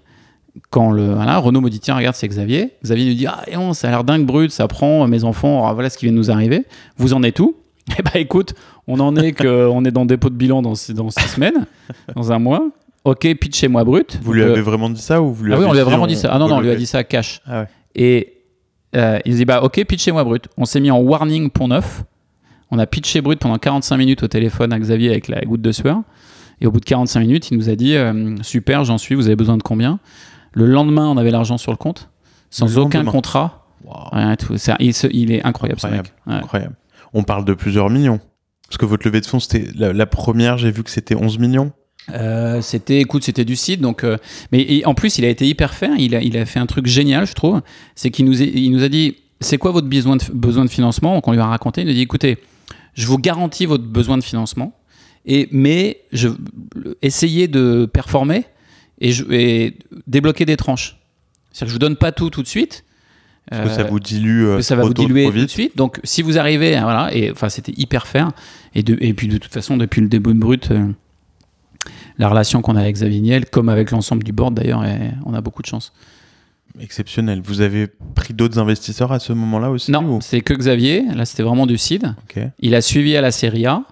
Quand le voilà, Renaud me dit tiens regarde c'est Xavier. Xavier nous dit ah et non, ça a l'air dingue brut, ça prend mes enfants, ah, voilà ce qui vient de nous arriver. Vous en êtes où? Eh ben écoute, on en est que on est dans le dépôt de bilan dans six, dans six semaines, dans un mois. Ok, pitchez-moi brut. Vous lui Donc, avez euh, vraiment dit ça ou vous lui ah oui, avez on lui a vraiment dit ça. Ah non non, on lui a dit ça cash. Ah ouais. Et euh, il dit bah ok pitchez moi brut. On s'est mis en warning pont neuf. On a pitché brut pendant 45 minutes au téléphone à Xavier avec la goutte de sueur. Et au bout de 45 minutes, il nous a dit euh, super, j'en suis. Vous avez besoin de combien? Le lendemain, on avait l'argent sur le compte, sans Le aucun lendemain. contrat. Rien, tout. C'est- il, se- il est incroyable, Incroyable. ce mec. Ouais. Incroyable. On parle de plusieurs millions. Parce que votre levée de fonds, c'était la, la première, j'ai vu que c'était 11 millions. Euh, c'était, écoute, c'était du site. Donc, euh, mais en plus, il a été hyper fin. Il a, il a fait un truc génial, je trouve. C'est qu'il nous, a- il nous a dit, c'est quoi votre besoin de, besoin de financement? Donc, on lui a raconté. Il nous a dit, écoutez, je vous garantis votre besoin de financement, et mais je essayez de performer et, je, et débloquer des tranches. C'est-à-dire que je vous donne pas tout tout de suite. Parce que Euh, ça vous dilue. euh, que ça va vous diluer tout de suite. Donc, si vous arrivez, hein, voilà, et enfin, c'était hyper fair. Et, de, et puis, de toute façon, depuis le début de Brut, euh, la relation qu'on a avec Xavier Niel, comme avec l'ensemble du board d'ailleurs, on a beaucoup de chance. Exceptionnel. Vous avez pris d'autres investisseurs à ce moment-là aussi Non, ou- c'est que Xavier. Là, c'était vraiment du. Ok. Il a suivi à la Serie A.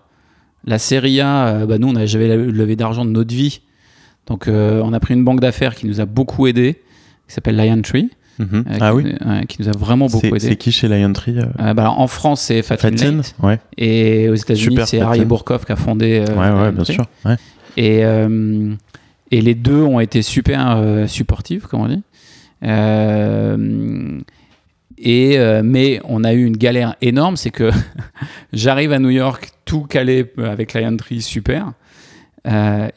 La Serie A, euh, bah, nous, on a jamais levé d'argent de notre vie. Donc, euh, on a pris une banque d'affaires qui nous a beaucoup aidé, qui s'appelle Lion Tree, Mhm. euh, ah qui, oui. qui nous a vraiment beaucoup C'est c'est aidé. qui chez Lion Tree euh, bah, en France, c'est Fatin Fatin Late. Ouais. Et aux États-Unis, c'est. Arié Bourkov qui a fondé. ouais, ouais, Lion bien Tree. sûr. Ouais. Et, euh, et les deux ont été super euh, supportifs, comme on dit. Euh, et, mais on a eu une galère énorme, c'est que j'arrive à New York, tout calé avec Lion Tree, super.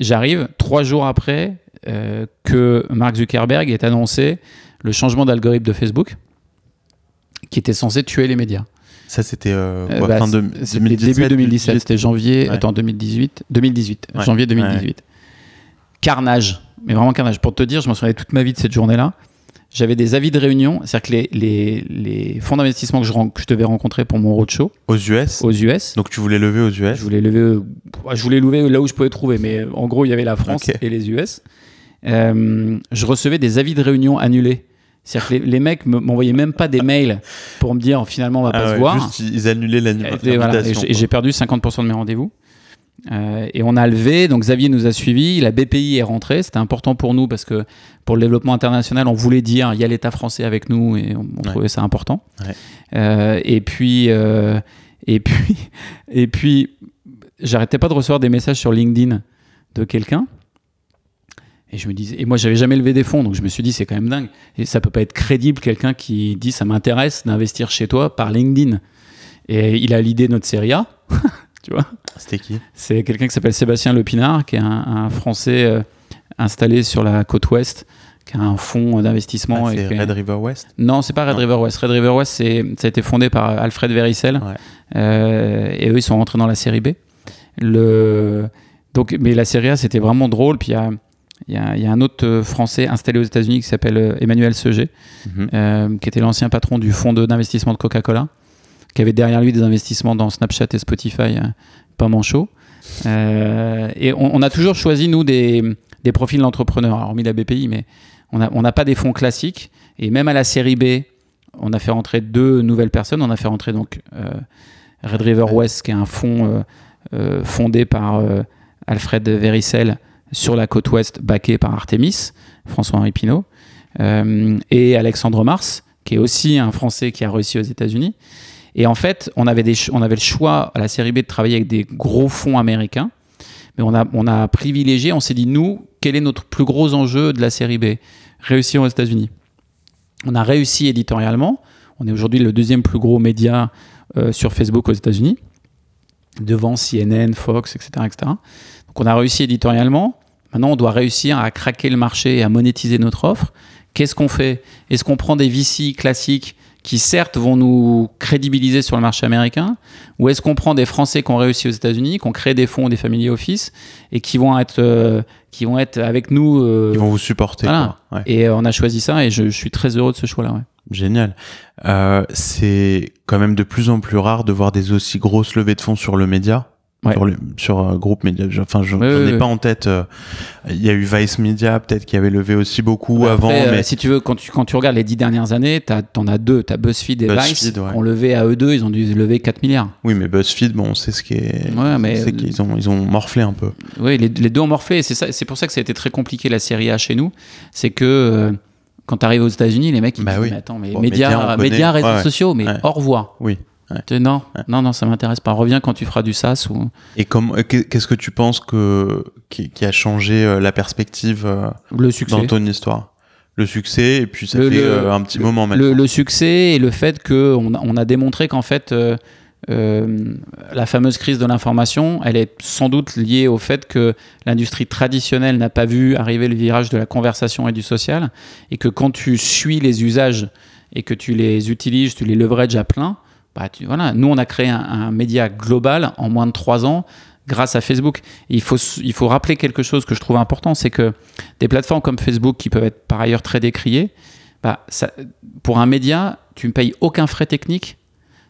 J'arrive trois jours après que Mark Zuckerberg ait annoncé le changement d'algorithme de Facebook qui était censé tuer les médias. Ça, c'était euh, Euh, bah, fin de C'était 2017, début 2017, c'était janvier, Ouais. attends, 2018, 2018, Ouais, janvier 2018. Carnage, mais vraiment carnage. Pour te dire, je m'en souviens toute ma vie de cette journée-là. J'avais des avis de réunion, c'est-à-dire que les, les, les fonds d'investissement que je, ren- que je devais rencontrer pour mon roadshow Aux US. aux US, Donc tu voulais lever aux US. je voulais lever, je voulais lever là où je pouvais trouver, mais euh, en gros, il y avait la France et les US. Euh, je recevais des avis de réunion annulés. C'est-à-dire que les, les mecs me- m'envoyaient même pas des mails pour me dire finalement on va Ah pas ouais, se voir. Juste, ils annulaient l'annu- Et voilà, et j'ai- perdu 50% de mes rendez-vous. Euh, et on a levé, donc Xavier nous a suivis, la BPI est rentrée, c'était important pour nous parce que pour le développement international, on voulait dire il y a l'État français avec nous et on, on trouvait ça important. Ouais. Euh, et puis, euh, et puis, et puis, j'arrêtais pas de recevoir des messages sur LinkedIn de quelqu'un. Et je me disais, et moi j'avais jamais levé des fonds, donc je me suis dit c'est quand même dingue. Et ça peut pas être crédible quelqu'un qui dit ça m'intéresse d'investir chez toi par LinkedIn. Et il a l'idée de notre série A, tu vois. C'était qui? C'est quelqu'un qui s'appelle Sébastien Lepinard, qui est un, un Français euh, installé sur la côte ouest, qui a un fonds d'investissement. Ah, C'est Red River West? Non, c'est pas Red Non. River West. Red River West, c'est, ça a été fondé par Alfred Verissel. Ouais. Euh, et eux, ils sont rentrés dans la série B. Le... Donc, mais la série A, c'était vraiment drôle. Puis il y a, il y, a, il y a un autre euh, Français installé aux États-Unis qui s'appelle euh, Emmanuel Seger, Mhm. euh, qui était l'ancien patron du fonds d'investissement de Coca-Cola, qui avait derrière lui des investissements dans Snapchat et Spotify, euh, pas manchot. Euh, et on, on a toujours choisi, nous, des, des profils d'entrepreneurs, hormis la BPI, mais on n'a on pas des fonds classiques. Et même à la série B, on a fait rentrer deux nouvelles personnes. On a fait rentrer donc Red River West, qui est un fonds fondé par Alfred Verissel sur la côte ouest, baqué par Artemis, François-Henri Pinault, euh, et Alexandre Mars, qui est aussi un Français qui a réussi aux États-Unis. Et en fait, on avait, des, on avait le choix à la série B de travailler avec des gros fonds américains, mais on a, on a privilégié, on s'est dit, nous, quel est notre plus gros enjeu de la série B? Réussir aux États-Unis. On a réussi éditorialement. On est aujourd'hui le deuxième plus gros média euh, sur Facebook aux États-Unis, devant CNN, Fox, etc., etc. Donc on a réussi éditorialement. Maintenant, on doit réussir à craquer le marché et à monétiser notre offre. Qu'est-ce qu'on fait? Est-ce qu'on prend des VC classiques qui certes vont nous crédibiliser sur le marché américain, ou est-ce qu'on prend des Français qui ont réussi aux États-Unis, qui ont créé des fonds, des family office, et qui vont être, euh, qui vont être avec nous euh, Ils vont vous supporter. voilà. quoi. Ouais. Et euh, on a choisi ça, et je, je suis très heureux de ce choix-là. ouais. Génial. Euh, c'est quand même de plus en plus rare de voir des aussi grosses levées de fonds sur le média. Ouais. Sur, le, sur euh, groupe média. Je- Enfin, je ai ouais. pas en tête. euh, Il y a eu Vice Media, peut-être, qui avait levé aussi beaucoup avant. Euh, mais si tu veux, quand tu, quand tu regardes les dix dernières années, t'en as deux. T'as BuzzFeed et BuzzFeed, Vice ouais. ont levé à eux deux, ils ont dû lever 4 milliards. oui, mais BuzzFeed, bon, on sait ce qui est. Ouais, mais- c'est qu'ils ont, ils ont morflé un peu. Oui, les, les deux ont morflé. C'est ça- c'est pour ça que ça a été très compliqué la série A chez nous. C'est que euh, quand tu arrives aux États-Unis, les mecs ils Bah disent mais attends, mais Bon, médias, médias, médias, réseaux sociaux, mais au revoir. Oui. Tu dis, non, non, non, ça m'intéresse pas. Reviens quand tu feras du SaaS ou Et euh, qu'est- qu'est-ce que tu penses que qui, qui a changé euh, la perspective euh, le succès. dans ton histoire? Le succès, et puis ça Le- fait le- un petit le- moment maintenant. le, succès et le fait qu'on a, on a démontré qu'en fait, euh, euh, la fameuse crise de l'information, elle est sans doute liée au fait que l'industrie traditionnelle n'a pas vu arriver le virage de la conversation et du social, et que quand tu suis les usages et que tu les utilises, tu les leverages à plein, bah nous on a créé un, média global en moins de trois ans grâce à Facebook. Il, faut, rappeler quelque chose que je trouve important, c'est que des plateformes comme Facebook, qui peuvent être par ailleurs très décriées, bah, pour un média, tu ne payes aucun frais technique,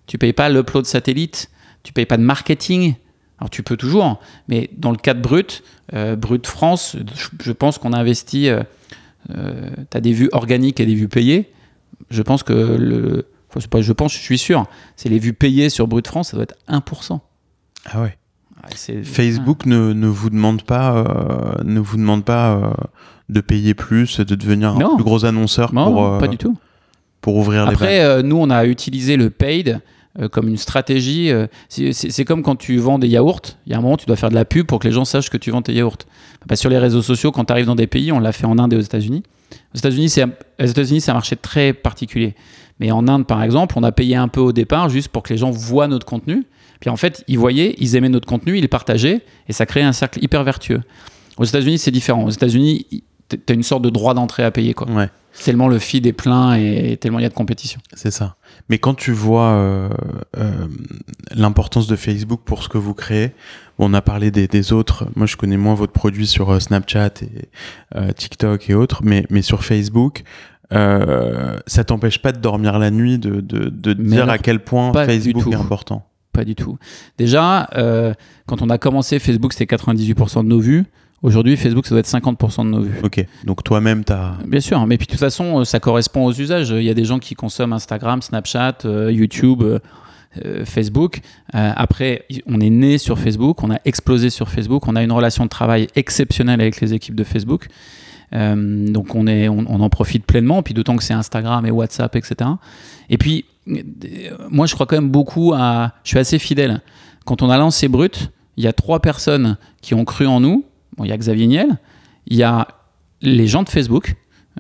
tu payes pas l'upload satellite, tu payes pas de marketing. Alors tu peux toujours, mais dans le cadre brut, euh, Brut France, je, je pense qu'on a investi euh, euh, tu as des vues organiques et des vues payées. Je pense que le. Enfin, c'est pas, je pense, je suis sûr. C'est les vues payées sur Brut France, ça doit être 1%. Ah ouais. Facebook ne, ne vous demande pas, euh, ne vous demande pas euh, de payer plus, de devenir un plus gros annonceur Non, pour, euh, pas du tout. pour ouvrir les Après, nous, on a utilisé le paid comme une stratégie. c'est- comme quand tu vends des yaourts. Il y a un moment, tu dois faire de la pub pour que les gens sachent que tu vends tes yaourts. Bah, sur les réseaux sociaux, quand tu arrives dans des pays, on l'a fait en Inde et aux États-Unis. Aux États-Unis, c'est aux États-Unis, c'est un marché très particulier. Mais en Inde, par exemple, on a payé un peu au départ juste pour que les gens voient notre contenu. Puis en fait, ils voyaient, ils aimaient notre contenu, ils le partageaient, et ça créait un cercle hyper vertueux. Aux États-Unis, c'est différent. Aux États-Unis, tu as une sorte de droit d'entrée à payer. Quoi. Ouais, Tellement le feed est plein et tellement il y a de compétition. c'est ça. Mais quand tu vois euh, euh, l'importance de Facebook pour ce que vous créez, on a parlé des, des autres. Moi, je connais moins votre produit sur euh, Snapchat et euh, TikTok et autres, mais, mais sur Facebook. Euh, ça t'empêche pas de dormir la nuit, de, de, de dire à quel point Facebook est important. Pas du tout. Déjà, euh, quand on a commencé, Facebook, c'était 98% de nos vues. Aujourd'hui, Facebook, ça doit être 50% de nos vues. Ok, donc toi-même, t'as. Bien sûr, mais puis de toute façon, euh, ça correspond aux usages. Il y a des gens qui consomment Instagram, Snapchat, euh, YouTube, Facebook. Euh, après, on est né sur Facebook, on a explosé sur Facebook, on a une relation de travail exceptionnelle avec les équipes de Facebook. Euh, donc on, est, on, on en profite pleinement, puis d'autant que c'est Instagram et WhatsApp, etc. Et puis, euh, moi, je crois quand même beaucoup à... Je suis assez fidèle. Quand on a lancé Brut, il y a trois personnes qui ont cru en nous. Bon, il y a Xavier Niel, il y a les gens de Facebook.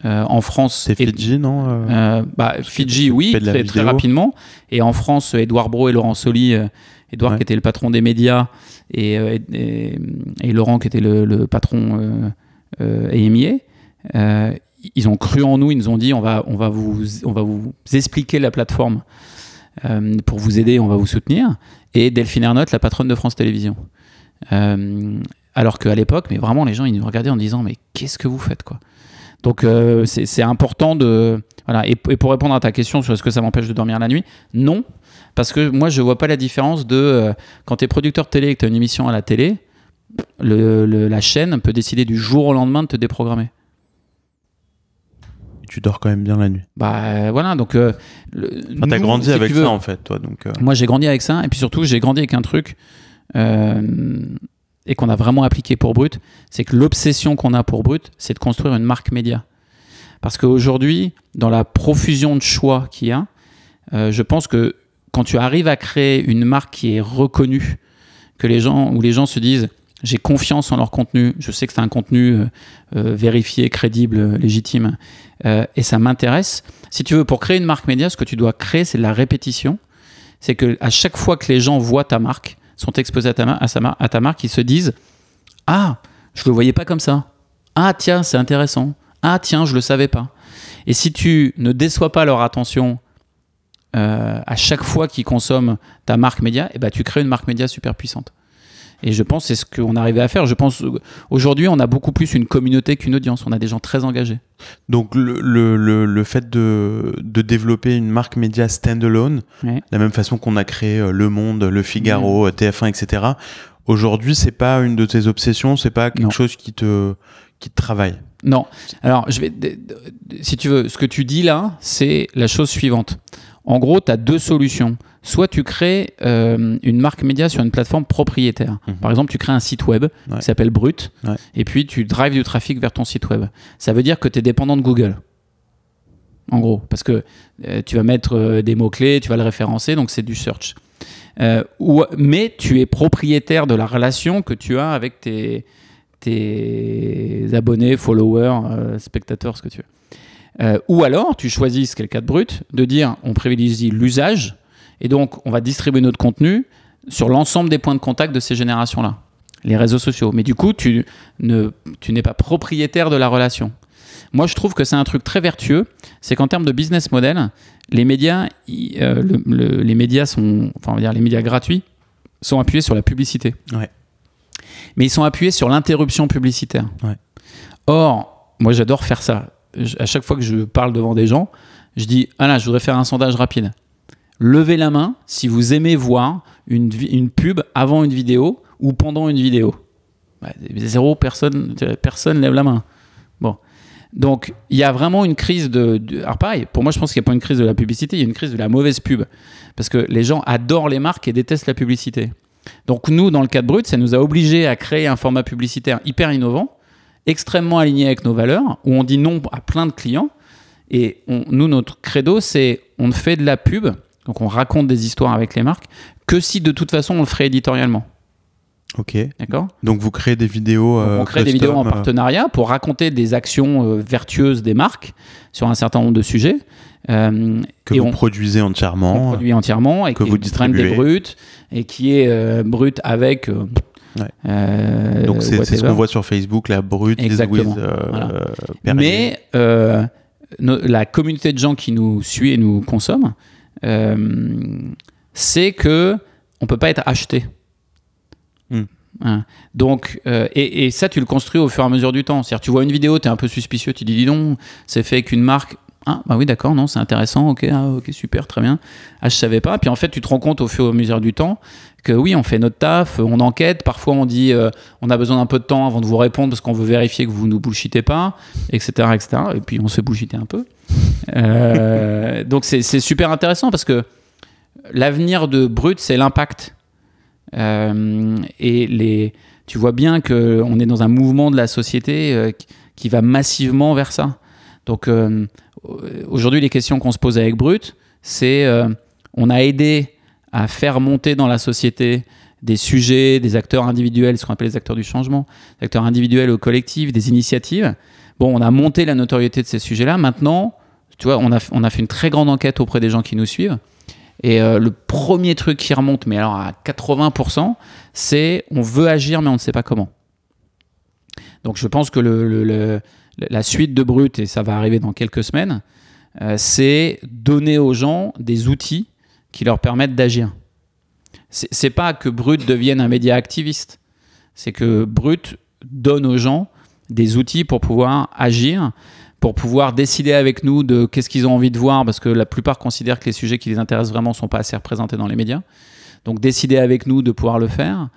euh, en France, C'est Fidji, non euh bah, Fidji, oui, très, rapidement. Et en France, Edouard Bro et Laurent Soli, euh, Edouard Ouais. qui était le patron des médias et, et, et- et Laurent qui était le, le patron AMIA, euh, ils ont cru en nous, ils nous ont dit on va, on va, vous, on va vous expliquer la plateforme euh, pour vous aider, on va vous soutenir. Et Delphine Ernotte, la patronne de France Télévisions. Euh, alors qu'à l'époque, mais vraiment, les gens, ils nous regardaient en disant mais qu'est-ce que vous faites quoi? Donc euh, c'est important de voilà. Et, pour répondre à ta question sur est-ce que ça m'empêche de dormir la nuit, non, parce que moi je vois pas la différence de euh, quand tu es producteur télé et que tu as une émission à la télé, le- le- la chaîne peut décider du jour au lendemain de te déprogrammer. Tu dors quand même bien la nuit. Bah voilà, donc euh, Enfin, t'as grandi si avec ça en fait, toi. Donc, euh, Moi, j'ai grandi avec ça, et puis surtout, j'ai grandi avec un truc euh, et qu'on a vraiment appliqué pour Brut, c'est que l'obsession qu'on a pour Brut, c'est de construire une marque média. Parce qu'aujourd'hui, dans la profusion de choix qu'il y a, je pense que quand tu arrives à créer une marque qui est reconnue, que les gens, où les gens se disent j'ai confiance en leur contenu, je sais que c'est un contenu euh, euh, vérifié, crédible, euh, légitime, et ça m'intéresse. Si tu veux, pour créer une marque média, ce que tu dois créer, c'est de la répétition. C'est que à chaque fois que les gens voient ta marque, sont exposés à ta, marque, ils se disent Ah, je le voyais pas comme ça. Ah, tiens, c'est intéressant. Ah, tiens, je le savais pas. Et si tu ne déçois pas leur attention à chaque fois qu'ils consomment ta marque média, eh ben, tu crées une marque média super puissante. Et je pense que c'est ce qu'on arrivait à faire. Je pense aujourd'hui, on a beaucoup plus une communauté qu'une audience. On a des gens très engagés. Donc le, le, le, le fait de, de développer une marque média standalone, Ouais. de la même façon qu'on a créé euh, Le Monde, Le Figaro, euh, TF1, etc. Aujourd'hui, c'est pas une de tes obsessions, c'est pas quelque Non. chose qui te qui te travaille. Non. Alors, je vais, si tu veux, ce que tu dis là, c'est la chose suivante. En gros, tu as deux solutions. Soit tu crées euh, une marque média sur une plateforme propriétaire. Mhm. Par exemple, tu crées un site web Ouais. qui s'appelle Brut, Ouais. et puis tu drives du trafic vers ton site web. Ça veut dire que tu es dépendant de Google. En gros, parce que euh, tu vas mettre euh, des mots-clés, tu vas le référencer, donc c'est du search. Ou, mais tu es propriétaire de la relation que tu as avec tes, tes abonnés, followers, spectateurs, ce que tu veux. Ou alors, tu choisis, ce qui est le cas de Brut, de dire on privilégie l'usage et donc on va distribuer notre contenu sur l'ensemble des points de contact de ces générations-là, les réseaux sociaux. Mais du coup, tu ne, tu n'es pas propriétaire de la relation. Moi, je trouve que c'est un truc très vertueux. C'est qu'en termes de business model, les médias, euh, le- le- les médias sont, enfin, on va dire les médias gratuits, sont appuyés sur la publicité. Ouais. Mais ils sont appuyés sur l'interruption publicitaire. Ouais. Or, moi, j'adore faire ça. Je- à chaque fois que je parle devant des gens, je dis ah là, je voudrais faire un sondage rapide. Levez la main si vous aimez voir une, une pub avant une vidéo ou pendant une vidéo. Ouais, zéro personne, personne lève la main. Bon. Donc, il y a vraiment une crise de, de- Alors, pareil, pour moi, je pense qu'il n'y a pas une crise de la publicité, il y a une crise de la mauvaise pub. Parce que les gens adorent les marques et détestent la publicité. Donc, nous, dans le cas de Brut, ça nous a obligés à créer un format publicitaire hyper innovant, extrêmement aligné avec nos valeurs, où on dit non à plein de clients. Et nous, notre credo, c'est on fait de la pub, donc on raconte des histoires avec les marques, que si de toute façon on le ferait éditorialement. Ok. D'accord? Donc vous créez des vidéos. donc, euh, on crée des vidéos en euh, partenariat pour raconter des actions euh, vertueuses des marques sur un certain nombre de sujets. Euh, que et vous on, produisez on entièrement. produit entièrement et que vous des distribuez. brutes et qui est brut avec. Ouais. Donc c'est ce qu'on voit sur Facebook, la brute Exactement. with, Voilà. Mais no- la communauté de gens qui nous suit et nous consomme, c'est que on peut pas être acheté. Hmm. Hein. Donc, euh, et, et ça, tu le construis au fur et à mesure du temps. C'est-à-dire, tu vois une vidéo, tu es un peu suspicieux, tu dis, dis donc, c'est fait avec une marque. Ah, bah oui, d'accord, non, c'est intéressant, ok, ah, ok, super, très bien. Ah, je savais pas. Puis en fait, tu te rends compte au fur et à mesure du temps que oui, on fait notre taf, on enquête. Parfois, on dit, euh, on a besoin d'un peu de temps avant de vous répondre parce qu'on veut vérifier que vous nous bullshitez pas, etc., etc. Et puis, on se fait bullshiter un peu. Euh, donc, c'est super intéressant parce que l'avenir de Brut, c'est l'impact. Euh, et les, tu vois bien qu'on est dans un mouvement de la société euh, qui- va massivement vers ça. Donc aujourd'hui, les questions qu'on se pose avec Brut, c'est on a aidé à faire monter dans la société des sujets, des acteurs individuels, ce qu'on appelle les acteurs du changement, des acteurs individuels ou collectifs, des initiatives. Bon, on a monté la notoriété de ces sujets-là. Maintenant, tu vois, on a, on a fait une très grande enquête auprès des gens qui nous suivent. Et euh, le premier truc qui remonte, mais alors à 80%, c'est on veut agir, mais on ne sait pas comment. Donc je pense que la suite de Brut, et ça va arriver dans quelques semaines, euh, c'est donner aux gens des outils qui leur permettent d'agir. C'est pas que Brut devienne un média activiste, c'est que Brut donne aux gens des outils pour pouvoir agir, pour pouvoir décider avec nous de qu'est-ce qu'ils ont envie de voir, parce que la plupart considèrent que les sujets qui les intéressent vraiment sont pas assez représentés dans les médias. Donc décider avec nous de pouvoir le faire.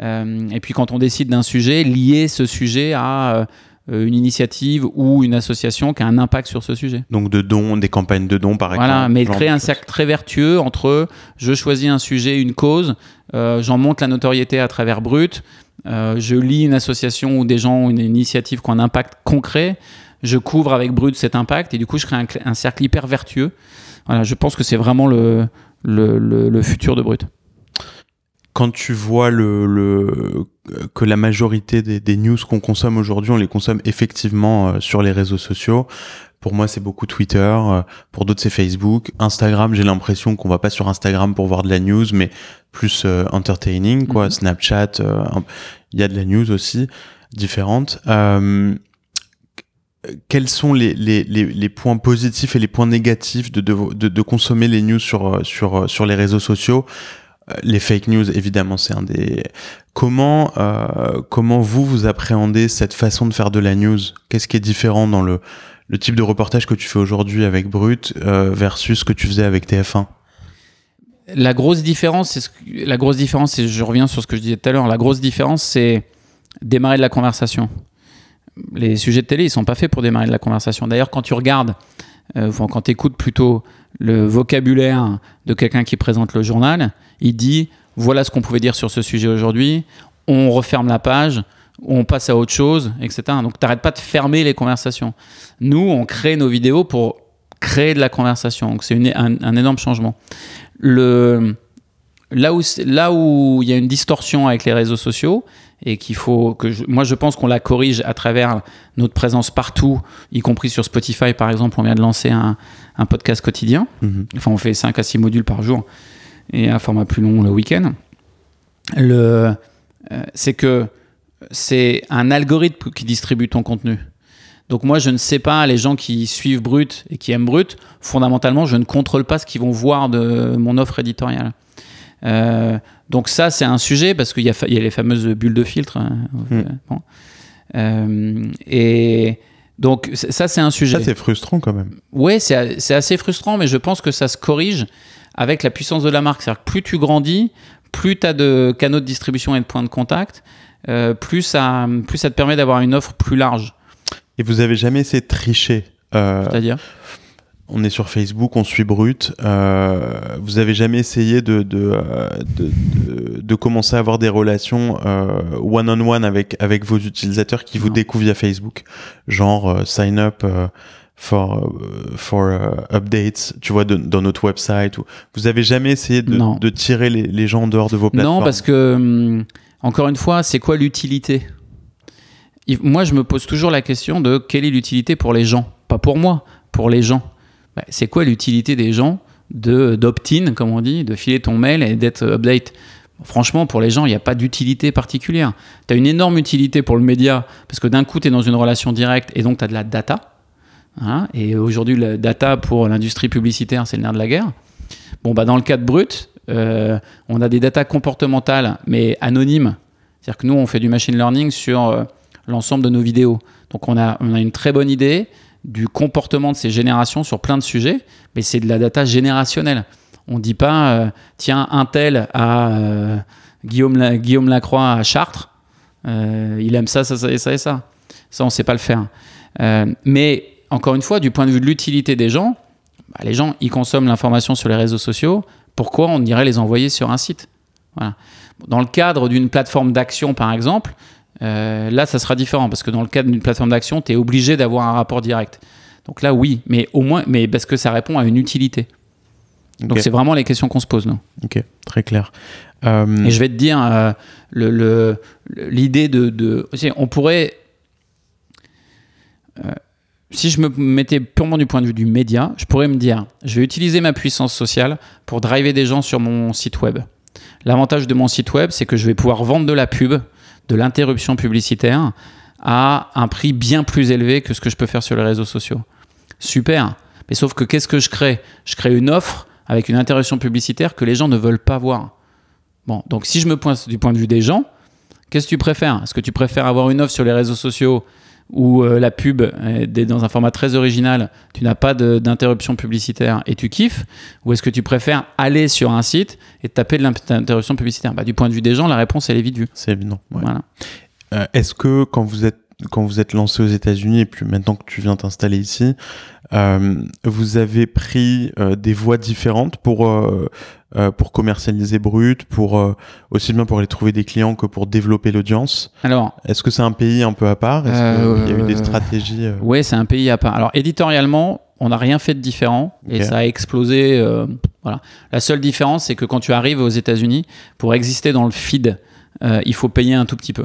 Euh, et puis quand on décide d'un sujet, lier ce sujet à euh, une initiative ou une association qui a un impact sur ce sujet. Donc de dons, des campagnes de dons par exemple. Voilà, mais créer un cercle très vertueux entre je choisis un sujet, une cause, euh, j'en monte la notoriété à travers Brut, je lis une association ou des gens ou une initiative qui ont un impact concret, je couvre avec Brut cet impact et du coup je crée un, cl- un cercle hyper vertueux. Voilà, je pense que c'est vraiment le, le, le- le futur de Brut. Quand tu vois le, le que la majorité des, des news qu'on consomme aujourd'hui, on les consomme effectivement euh, sur les réseaux sociaux. Pour moi, c'est beaucoup Twitter. euh, Pour d'autres, c'est Facebook. Instagram, j'ai l'impression qu'on va pas sur Instagram pour voir de la news, mais plus euh, entertaining, quoi. Mhm. Snapchat, euh, il y a de la news aussi différente. Euh, quels sont les, les, les, points positifs et les points négatifs de, de, de, consommer les news sur, euh, sur, euh, sur les réseaux sociaux Euh, Les fake news, évidemment, c'est un des. Comment, euh, comment vous, vous appréhendez cette façon de faire de la news? Qu'est-ce qui est différent dans le, le type de reportage que tu fais aujourd'hui avec Brut euh, versus ce que tu faisais avec TF1 La grosse différence, c'est la grosse différence, et je reviens sur ce que je disais tout à l'heure. La grosse différence, c'est démarrer de la conversation. Les sujets de télé, ils sont pas faits pour démarrer de la conversation. D'ailleurs, quand tu regardes, euh, quand tu écoutes plutôt le vocabulaire de quelqu'un qui présente le journal, il dit voilà ce qu'on pouvait dire sur ce sujet aujourd'hui. On referme la page, on passe à autre chose, etc. Donc, t'arrêtes pas de fermer les conversations. Nous, on crée nos vidéos pour créer de la conversation. Donc, c'est un- énorme changement là où il y a une distorsion avec les réseaux sociaux et qu'il faut que je- moi je pense qu'on la corrige à travers notre présence partout y compris sur Spotify par exemple on vient de lancer un, un podcast quotidien Mhm. enfin on fait 5 à 6 modules par jour et un format plus long le week-end le euh, c'est que c'est un algorithme qui distribue ton contenu donc moi, je ne sais pas, les gens qui suivent Brut et qui aiment Brut, fondamentalement, je ne contrôle pas ce qu'ils vont voir de mon offre éditoriale. Euh, donc ça, c'est un sujet parce qu'il y, a y les fameuses bulles de filtre. hein. Mm. Bon. Euh, et donc ça, c'est un sujet. Ça, c'est frustrant quand même. Ouais, c'est assez frustrant, mais je pense que ça se corrige avec la puissance de la marque. C'est-à-dire que plus tu grandis, plus tu as de canaux de distribution et de points de contact, euh, plus, ça, plus ça te permet d'avoir une offre plus large. Et vous avez jamais essayé de tricher C'est-à-dire? On est sur Facebook, on suit Brut. Euh, vous avez jamais essayé de, de, euh, de, de- de commencer à avoir des relations euh, one-on-one avec, avec vos utilisateurs qui vous Non. découvrent via Facebook? Genre euh, sign up for, for updates, tu vois, dans notre website. Ou... Vous avez jamais essayé de, tirer les, les gens en dehors de vos plateformes? Non, parce que, hum, encore une fois, c'est quoi l'utilité? Il- Moi, je me pose toujours la question de quelle est l'utilité pour les gens? Pas pour moi, pour les gens. Bah, c'est quoi l'utilité des gens de d'opt-in, comme on dit, de filer ton mail et d'être update? Franchement, pour les gens, il n'y a pas d'utilité particulière. Tu as une énorme utilité pour le média, parce que d'un coup, tu es dans une relation directe et donc tu as de la data. Hein, et aujourd'hui, la data pour l'industrie publicitaire, c'est le nerf de la guerre. Bon, bah, dans le cas de Brut, euh, on a des datas comportementales, mais anonymes. C'est-à-dire que nous, on fait du machine learning sur euh, l'ensemble de nos vidéos. Donc, on a, on a une très bonne idée du comportement de ces générations sur plein de sujets, mais c'est de la data générationnelle. On ne dit pas, euh, tiens, un tel à euh, Guillaume, La- Guillaume Lacroix à Chartres, euh, il aime ça, ça, ça et ça et ça. Ça, on ne sait pas le faire. Mais encore une fois, du point de vue de l'utilité des gens, bah, les gens, ils consomment l'information sur les réseaux sociaux. Pourquoi on irait les envoyer sur un site? Dans le cadre d'une plateforme d'action, par exemple, euh, là, ça sera différent parce que dans le cadre d'une plateforme d'action, tu es obligé d'avoir un rapport direct. Donc là, oui, mais au moins, mais parce que ça répond à une utilité. Donc c'est vraiment les questions qu'on se pose, nous. Ok, très clair. Euh, Et je vais te dire, euh, le- le- le- l'idée de, de- On pourrait. si je me mettais purement du point de vue du média, je pourrais me dire je vais utiliser ma puissance sociale pour driver des gens sur mon site web. L'avantage de mon site web, c'est que je vais pouvoir vendre de la pub, de l'interruption publicitaire, à un prix bien plus élevé que ce que je peux faire sur les réseaux sociaux. Super. Mais sauf que qu'est-ce que je crée? Je crée une offre avec une interruption publicitaire que les gens ne veulent pas voir. Bon, donc si je me pointe du point de vue des gens, qu'est-ce que tu préfères? Est-ce que tu préfères avoir une offre sur les réseaux sociaux où euh, la pub est dans un format très original, tu n'as pas d'interruption publicitaire et tu kiffes Ou est-ce que tu préfères aller sur un site et taper de l'interruption publicitaire? Bah, Du point de vue des gens, la réponse elle est vite vue. C'est évident. ouais. Voilà. Euh, Est-ce que quand vous êtes quand vous êtes lancé aux États-Unis et puis maintenant que tu viens t'installer ici, euh, vous avez pris euh, des voies différentes pour euh, pour commercialiser Brut, pour aussi bien pour aller trouver des clients que pour développer l'audience? Alors, Est-ce que c'est un pays un peu à part? Est-ce qu'il y a eu des stratégies Ouais, c'est un pays à part. Alors, éditorialement, on n'a rien fait de différent et ça a explosé. voilà. La seule différence, c'est que quand tu arrives aux États-Unis, pour exister dans le feed, il faut payer un tout petit peu.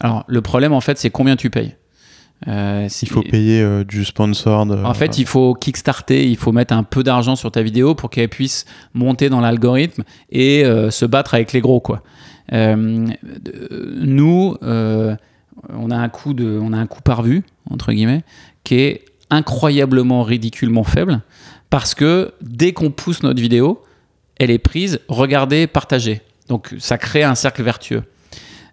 Alors, le problème, en fait, c'est combien tu payes. Euh, Il faut payer euh, du sponsor. de- En fait, il faut kickstarter, il faut mettre un peu d'argent sur ta vidéo pour qu'elle puisse monter dans l'algorithme et euh, se battre avec les gros, quoi. Nous, on a un coût de, on a un coût par vue entre guillemets qui est incroyablement ridiculement faible parce que dès qu'on pousse notre vidéo, elle est prise, regardée, partagée. Donc ça crée un cercle vertueux.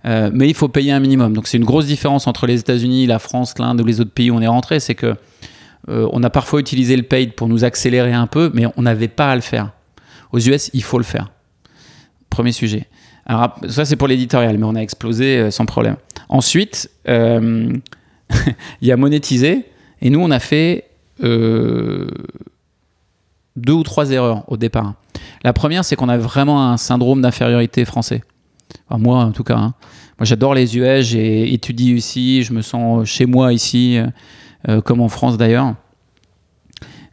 Euh, mais il faut payer un minimum. Donc c'est une grosse différence entre les États-Unis, la France, l'Inde ou les autres pays où on est rentré, c'est que euh, on a parfois utilisé le paid pour nous accélérer un peu, mais on n'avait pas à le faire. Aux US, il faut le faire. Premier sujet. Alors, ça, c'est pour l'éditorial, mais on a explosé euh, sans problème. Ensuite, il y a monétisé, et nous, on a fait deux ou trois erreurs au départ. La première, c'est qu'on a vraiment un syndrome d'infériorité français. Moi, en tout cas. hein. Moi, j'adore les US, j'ai étudié ici, je me sens chez moi ici, euh, euh, comme en France d'ailleurs.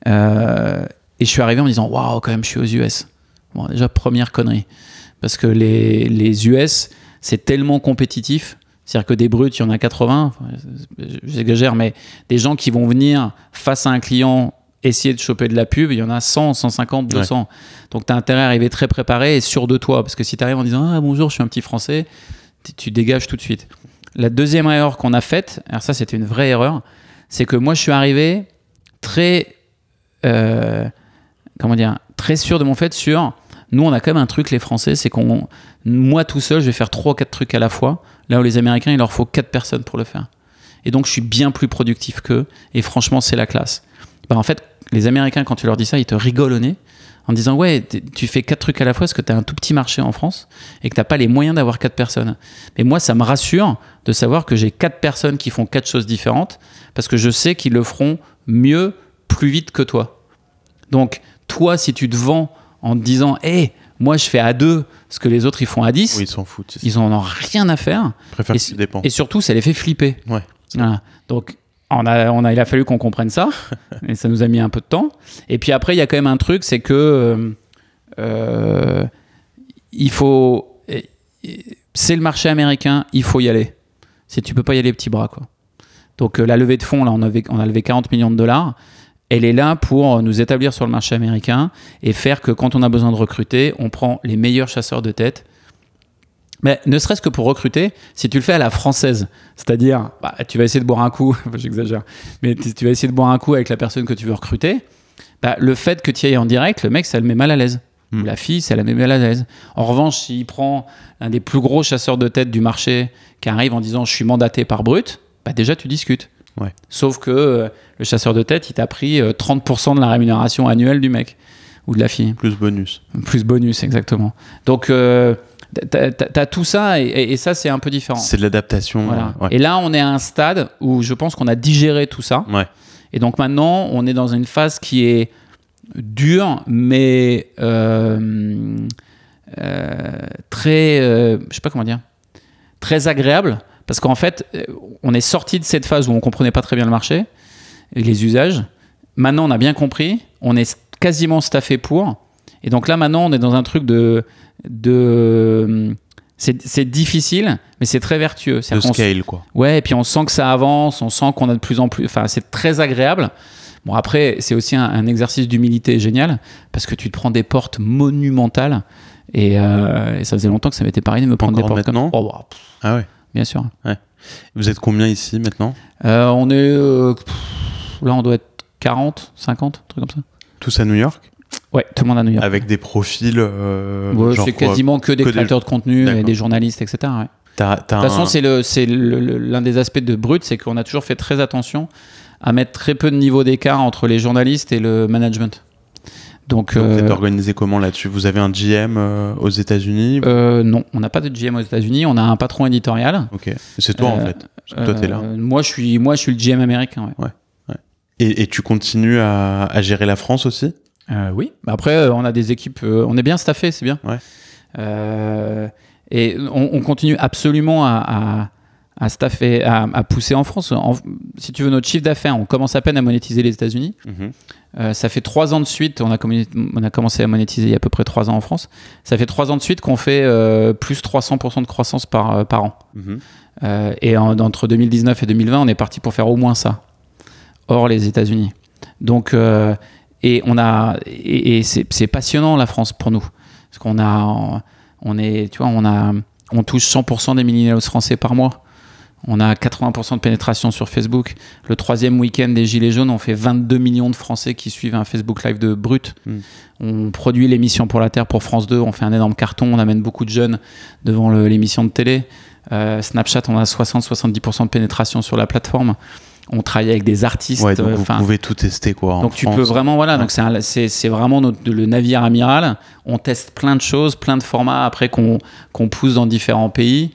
Euh, et je suis arrivé en me disant, waouh, quand même, je suis aux US. Bon, déjà, première connerie. Parce que les, les US, c'est tellement compétitif. C'est-à-dire que des brutes, il y en a 80, enfin, j'exagère, mais des gens qui vont venir face à un client essayer de choper de la pub, il y en a 100, 150, 200. Donc tu as intérêt à arriver très préparé et sûr de toi. Parce que si tu arrives en disant Ah bonjour, je suis un petit français, tu- dégages tout de suite. La deuxième erreur qu'on a faite, alors ça c'était une vraie erreur, c'est que moi je suis arrivé très. euh, comment dire Très sûr de mon fait sur. Nous, on a quand même un truc, les Français, c'est qu'on. Moi tout seul, je vais faire trois ou quatre trucs à la fois. Là où les Américains, il leur faut quatre personnes pour le faire. Et donc, je suis bien plus productif qu'eux. Et franchement, c'est la classe. Bah, en fait, les Américains, quand tu leur dis ça, ils te rigolent au nez en disant Ouais, tu fais quatre trucs à la fois parce que tu as un tout petit marché en France et que tu n'as pas les moyens d'avoir quatre personnes. Mais moi, ça me rassure de savoir que j'ai quatre personnes qui font quatre choses différentes parce que je sais qu'ils le feront mieux, plus vite que toi. Donc, toi, si tu te vends en te disant, hé, moi je fais à 2 ce que les autres ils font à 10, Oui, ils s'en foutent. ils en ont rien à faire. Ils préfèrent et. Et surtout, ça les fait flipper. Ouais. Voilà. Donc, on a, on a, il a fallu qu'on comprenne ça, et ça nous a mis un peu de temps. Et puis après, il y a quand même un truc, c'est que euh, il faut, c'est le marché américain, il faut y aller. Si tu peux pas y aller petits bras, quoi. Donc euh, la levée de fonds, là, on, avait, on a levé 40 millions de dollars. Elle est là pour nous établir sur le marché américain et faire que quand on a besoin de recruter, on prend les meilleurs chasseurs de tête mais ne serait-ce que pour recruter, si tu le fais à la française, c'est-à-dire, bah, tu vas essayer de boire un coup, j'exagère, mais tu vas essayer de boire un coup avec la personne que tu veux recruter, bah, le fait que tu ailles en direct, le mec, ça le met mal à l'aise. Hmm. La fille, ça la met mal à l'aise. En revanche, s'il prend un des plus gros chasseurs de tête du marché qui arrive en disant je suis mandaté par Brut, bah déjà tu discutes. Ouais. Sauf que euh, le chasseur de tête, il t'a pris euh, 30% de la rémunération annuelle du mec ou de la fille. Plus bonus. Plus bonus, exactement. Donc, euh, t'as as tout ça et, ça, c'est un peu différent. C'est de l'adaptation. Voilà. Ouais. Et là, on est à un stade où je pense qu'on a digéré tout ça. Ouais. Et donc maintenant, on est dans une phase qui est dure, mais euh, euh, très, euh, je sais pas comment dire, très agréable, parce qu'en fait, euh, on est sorti de cette phase où on comprenait pas très bien le marché et les usages. Maintenant, on a bien compris, on est quasiment staffé pour. Et donc là, maintenant, on est dans un truc de, de c'est difficile, mais c'est très vertueux. De qu'on scale, quoi. Ouais, et puis on sent que ça avance, on sent qu'on a de plus en plus. Enfin, c'est très agréable. Bon, après, c'est aussi un, un exercice d'humilité génial parce que tu te prends des portes monumentales. Et, euh, et ça faisait longtemps que ça m'était arrivé de me prendre des portes comme maintenant Oh, Ah ouais. bien sûr. Vous êtes combien ici maintenant? Euh, on est. euh, pff, là, on doit être 40, 50, un truc comme ça. Tous à New York? Ouais, tout le monde à New York. Avec des profils. euh, Ouais, c'est quasiment que des que des- créateurs de contenu et des journalistes, etc. ouais. De toute façon, un- c'est l'un des aspects de Brut, c'est qu'on a toujours fait très attention à mettre très peu de niveau d'écart entre les journalistes et le management. Donc, Donc, Vous êtes euh, organisé comment là-dessus? Vous avez un GM euh, aux États-unis? Euh, non, on n'a pas de GM aux États-Unis, on a un patron éditorial. Ok. C'est toi en fait. Toi, t'es là. Moi, je suis, moi, je suis le GM américain. ouais. Et, et tu continues à, à gérer la France aussi? Oui. Bah Après, euh, on a des équipes, euh, on est bien staffé, c'est bien. Ouais. Euh, et on, on continue absolument à, à, à staffer, à, à pousser en France. En- si tu veux, notre chiffre d'affaires, on commence à peine à monétiser les États-Unis. Euh, ça fait trois ans de suite, on a, communi- on a commencé à monétiser il y a à peu près trois ans en France. Ça fait trois ans de suite qu'on fait euh, plus 300% de croissance par, euh, par an. Mhm. Euh, et en- entre 2019 et 2020, on est parti pour faire au moins ça, hors les États-Unis. Donc, euh, et on a, et, et c'est passionnant la France pour nous, parce qu'on a, on est, tu vois, on a, on touche 100% des millennials français par mois. On a 80% de pénétration sur Facebook. Le troisième week-end des Gilets jaunes, on fait 22 millions de Français qui suivent un Facebook Live de brut. Mm. On produit l'émission pour la Terre pour France 2. On fait un énorme carton. On amène beaucoup de jeunes devant l'émission de télé. Euh, Snapchat, on a 60-70% de pénétration sur la plateforme. On travaille avec des artistes. Ouais, donc euh, vous pouvez tout tester quoi. donc tu France. peux vraiment, voilà, Ouais. donc c'est vraiment notre- le navire amiral. On teste plein de choses, plein de formats après qu'on qu'on pousse dans différents pays.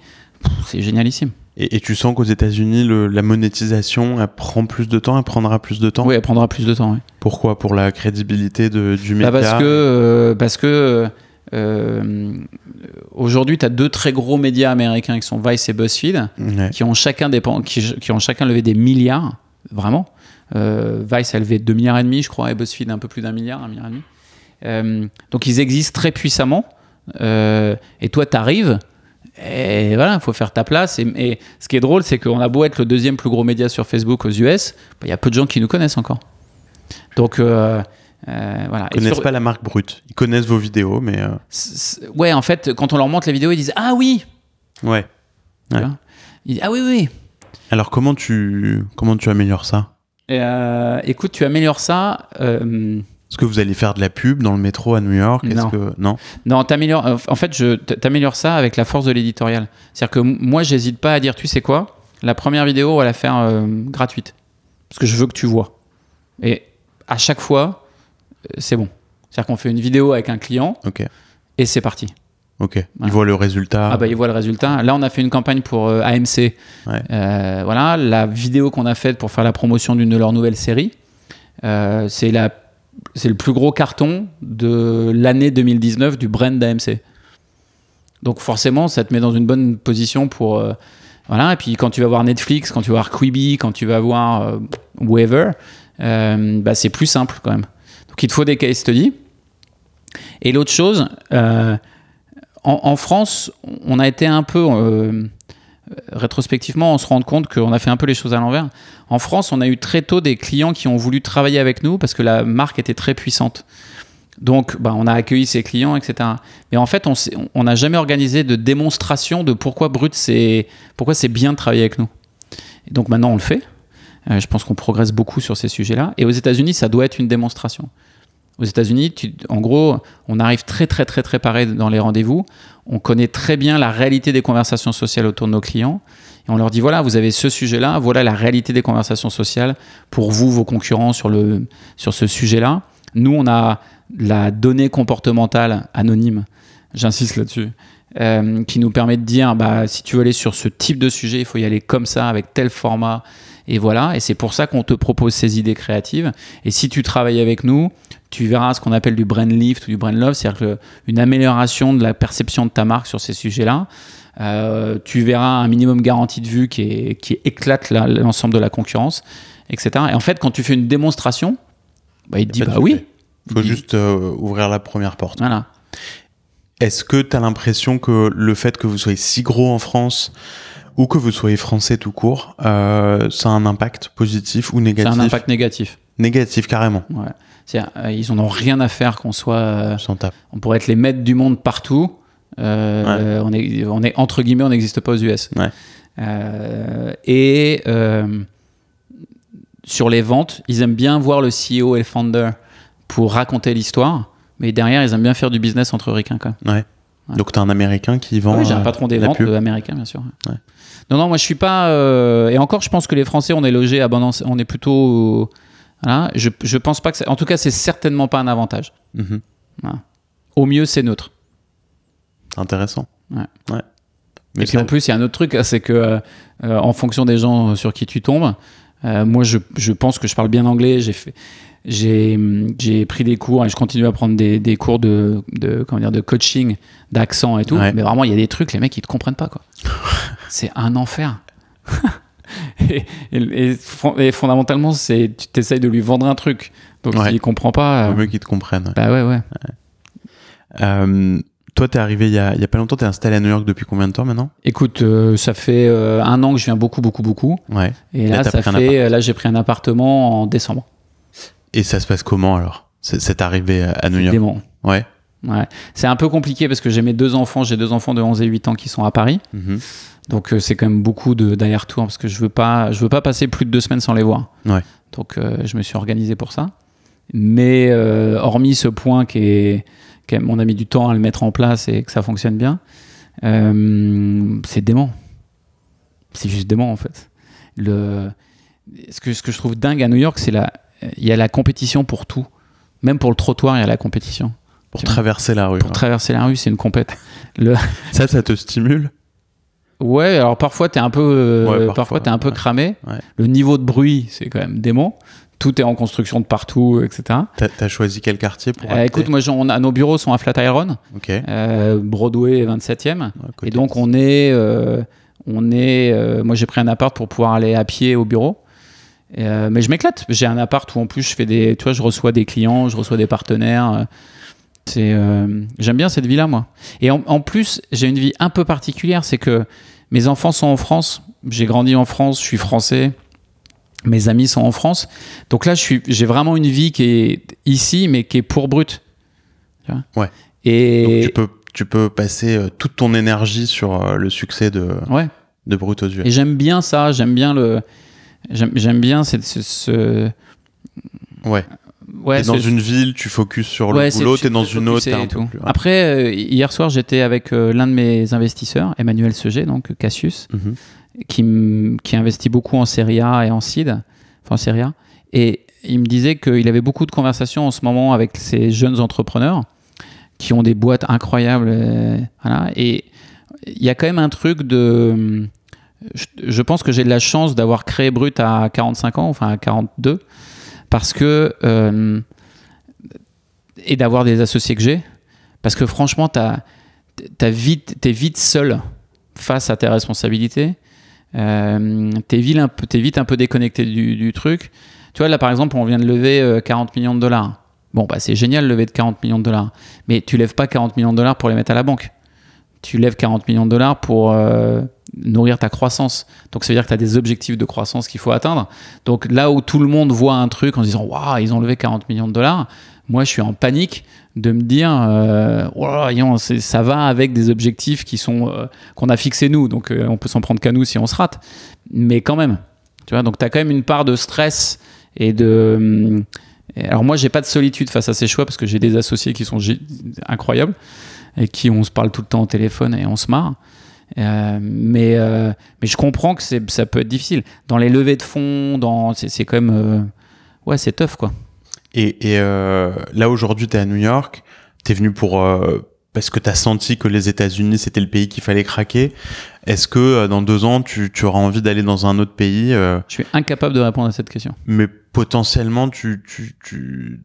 C'est génialissime. Et, et tu sens qu'aux États-Unis, la monétisation, elle prend plus de temps, elle prendra plus de temps? Oui, elle prendra plus de temps. Pourquoi? Pour la crédibilité de, du média. Bah, parce que, euh, parce que euh, aujourd'hui, tu as deux très gros médias américains qui sont Vice et BuzzFeed, Ouais. qui ont chacun, dépen- qui, qui ont chacun levé des milliards, vraiment. Euh, Vice a levé 2 milliards et demi, je crois, et BuzzFeed un peu plus d'un milliard, un milliard et demi. Euh, donc ils existent très puissamment. Et toi, tu arrives. Et voilà, il faut faire ta place. Et, et ce qui est drôle, c'est qu'on a beau être le deuxième plus gros média sur Facebook aux US, bah, il y a peu de gens qui nous connaissent encore. Donc euh, voilà. Ils connaissent sur- pas la marque brute. Ils connaissent vos vidéos, mais euh, ouais, en fait, quand on leur montre la vidéo, ils disent Ah oui ouais. Ils disent Ah oui, oui. Alors comment tu comment tu améliores ça? Euh, écoute, tu améliores ça. euh, Est-ce que vous allez faire de la pub dans le métro à New York? Non. que non? Non, En fait, je t'améliores ça avec la force de l'éditorial. C'est-à-dire que moi, j'hésite pas à dire, tu sais quoi? La première vidéo, on va la faire gratuite, parce que je veux que tu vois. Et à chaque fois, c'est bon. C'est-à-dire qu'on fait une vidéo avec un client et c'est parti. Ok. Ils Voilà. voient le résultat. Ah bah ils voient le résultat. Là on a fait une campagne pour euh, AMC. Ouais. Euh, voilà, la vidéo qu'on a faite pour faire la promotion d'une de leurs nouvelles séries, euh, c'est la c'est le plus gros carton de l'année 2019 du brand d'AMC. Donc forcément, ça te met dans une bonne position pour voilà. Et puis quand tu vas voir Netflix, quand tu vas voir Quibi, quand tu vas voir euh, bah, c'est plus simple quand même. Donc il te faut des case studies. Et l'autre chose, euh, en, France, on a été un peu euh, rétrospectivement, on se rend compte qu'on a fait un peu les choses à l'envers. En France, on a eu très tôt des clients qui ont voulu travailler avec nous parce que la marque était très puissante. Donc, bah, on a accueilli ces clients, etc. Mais en fait, on n'a jamais organisé de démonstration de pourquoi Brut, c'est pourquoi c'est bien de travailler avec nous. Et donc maintenant, on le fait. Euh, je pense qu'on progresse beaucoup sur ces sujets-là. Et aux États-Unis, ça doit être une démonstration. Aux États-Unis, en gros, on arrive très très très très paré dans les rendez-vous. On connaît très bien la réalité des conversations sociales autour de nos clients. Et on leur dit voilà, vous avez ce sujet-là, voilà la réalité des conversations sociales pour vous, vos concurrents sur, le, sur ce sujet-là. Nous, on a la donnée comportementale anonyme, j'insiste là-dessus, euh, qui nous permet de dire bah, si tu veux aller sur ce type de sujet, il faut y aller comme ça, avec tel format. Et voilà, et c'est pour ça qu'on te propose ces idées créatives. Et si tu travailles avec nous, tu verras ce qu'on appelle du brand lift ou du brand love, c'est-à-dire une amélioration de la perception de ta marque sur ces sujets-là. Euh, tu verras un minimum garantie de vue qui, est- qui éclate la- l'ensemble de la concurrence, etc. Et en fait, quand tu fais une démonstration, bah, il te dit bah oui. Faut Il dit- juste euh, ouvrir la première porte. Voilà. Est-ce que tu as l'impression que le fait que vous soyez si gros en France ou que vous soyez français tout court, euh, ça a un impact positif ou C'est négatif un impact négatif. Négatif carrément. Ouais. Euh, ils en ont rien à faire qu'on soit. euh, On pourrait être les maîtres du monde partout. Euh, on, est, on est entre guillemets, on n'existe pas aux US. Ouais. Euh, et euh, sur les ventes, ils aiment bien voir le CEO et le founder pour raconter l'histoire, mais derrière, ils aiment bien faire du business entre ricains même. Ouais. Ouais. Donc tu as un américain qui vend oui, j'ai un euh, patron des ventes euh, américain, bien sûr. Ouais. Non, non, moi je suis pas. euh, et encore, je pense que les Français, on est logés à bon On est plutôt. voilà, je, je pense pas que. En tout cas, c'est certainement pas un avantage. Mhm. Au mieux, c'est neutre. Intéressant. Ouais. Ouais. Et puis ça- en plus, il y a un autre truc, hein, c'est que euh, euh, en fonction des gens sur qui tu tombes, moi je, je pense que je parle bien anglais. J'ai fait, j'ai, pris des cours et je continue à prendre des, des cours de, de comment dire de coaching, d'accent et tout. Ouais. Mais vraiment, il y a des trucs, les mecs ils te comprennent pas quoi. c'est un enfer. et, et- et fon- et fondamentalement, c'est tu t'essayes de lui vendre un truc, donc Ouais. il comprend pas. euh, Vaut mieux qu'ils te comprennent. bah ouais ouais. Euh, toi, t'es arrivé il y, a, il y a pas longtemps, t'es installé à New York depuis combien de temps maintenant? Écoute, euh, ça fait euh, un an que je viens beaucoup beaucoup beaucoup. Ouais. Et Là, ça fait, euh, là, j'ai pris un appartement en décembre. Et ça se passe comment alors? C'est- C'est arrivé à New York? Dément. Ouais. Ouais. C'est un peu compliqué parce que j'ai mes deux enfants, j'ai deux enfants de 11 et 8 ans qui sont à Paris. Mhm. Donc euh, c'est quand même beaucoup d'aller-retour parce que je veux pas, je veux pas passer plus de deux semaines sans les voir. Ouais. Donc euh, je me suis organisé pour ça. Mais euh, hormis ce point qui est, qui est- on a mis du temps à le mettre en place et que ça fonctionne bien, c'est dément. C'est juste dément en fait. Le, ce que, ce que je trouve dingue à New York, c'est la, il y a la compétition pour tout. Même pour le trottoir, il y a la compétition. Pour traverser la rue. Pour traverser la rue, c'est une compète. Le... Ça, ça te stimule Ouais, alors parfois t'es un peu, euh, Ouais, parfois, parfois, t'es un peu ouais. cramé. Ouais. Le niveau de bruit, c'est quand même dément. Tout est en construction de partout, etc. T'as as choisi quel quartier pour Euh, écoute, moi, on a, nos bureaux sont à Flatiron, euh, Broadway 27e. à côté. Et donc on est, euh, on est. moi, j'ai pris un appart pour pouvoir aller à pied au bureau. Euh, mais je m'éclate. J'ai un appart où en plus je fais des, tu vois, je reçois des clients, je reçois des partenaires. euh, C'est, euh, j'aime bien cette vie-là, moi. Et en, en plus, j'ai une vie un peu particulière, c'est que mes enfants sont en France. J'ai grandi en France, je suis français. Mes amis sont en France. Donc là, je suis, j'ai vraiment une vie qui est ici, mais qui est pour brut. Tu vois? Ouais. Et Donc, tu peux, tu peux passer toute ton énergie sur le succès de, ouais. de Brut aux yeux. Et j'aime bien ça, j'aime bien le. J'aime bien cette, ce. ce- Ouais. Ouais, t'es dans une ville, tu focuses sur le ouais, boulot, t'es dans une autre, un et peu tout. plus. ouais. Après, euh, hier soir, j'étais avec euh, l'un de mes investisseurs, Emmanuel Seger, donc Cassius, Mhm. qui, m- qui investit beaucoup en Serie A et en seed, enfin en Serie A. Et il me disait qu'il avait beaucoup de conversations en ce moment avec ces jeunes entrepreneurs qui ont des boîtes incroyables. euh, voilà. Et il y a quand même un truc de. Je, pense que j'ai de la chance d'avoir créé Brut à 45 ans, enfin à 42, parce que. euh, et d'avoir des associés que j'ai. Parce que franchement, t'as vite, t'es vite seul face à tes responsabilités. Euh, t'es vite, un peu- t'es vite un peu déconnecté du, truc. Tu vois, là par exemple, on vient de lever euh, 40 millions de dollars. Bon, bah c'est génial lever de 40 millions de dollars. Mais tu lèves pas 40 millions de dollars pour les mettre à la banque. Tu lèves 40 millions de dollars pour euh, nourrir ta croissance. Donc ça veut dire que tu as des objectifs de croissance qu'il faut atteindre. Donc là où tout le monde voit un truc en se disant Waouh, ils ont levé 40 millions de dollars, moi je suis en panique de me dire euh, ça va avec des objectifs qui sont euh, qu'on a fixés nous. Donc euh, on peut s'en prendre qu'à nous si on se rate. Mais quand même, tu vois, donc tu as quand même une part de stress et de. et Alors moi, j'ai pas de solitude face à ces choix parce que j'ai des associés qui sont incroyables et qui on se parle tout le temps au téléphone et on se marre. Euh, mais, euh, mais je comprends que ça peut être difficile. Dans les levées de fonds, dans, c'est, c'est quand même. euh, ouais, c'est tough quoi. Et, et là, aujourd'hui, tu es à New York. Tu es venu pour. parce que tu as senti que les États-Unis, c'était le pays qu'il fallait craquer. Est-ce que dans deux ans, tu, tu auras envie d'aller dans un autre pays Je suis incapable de répondre à cette question. Mais potentiellement, tu. tu, tu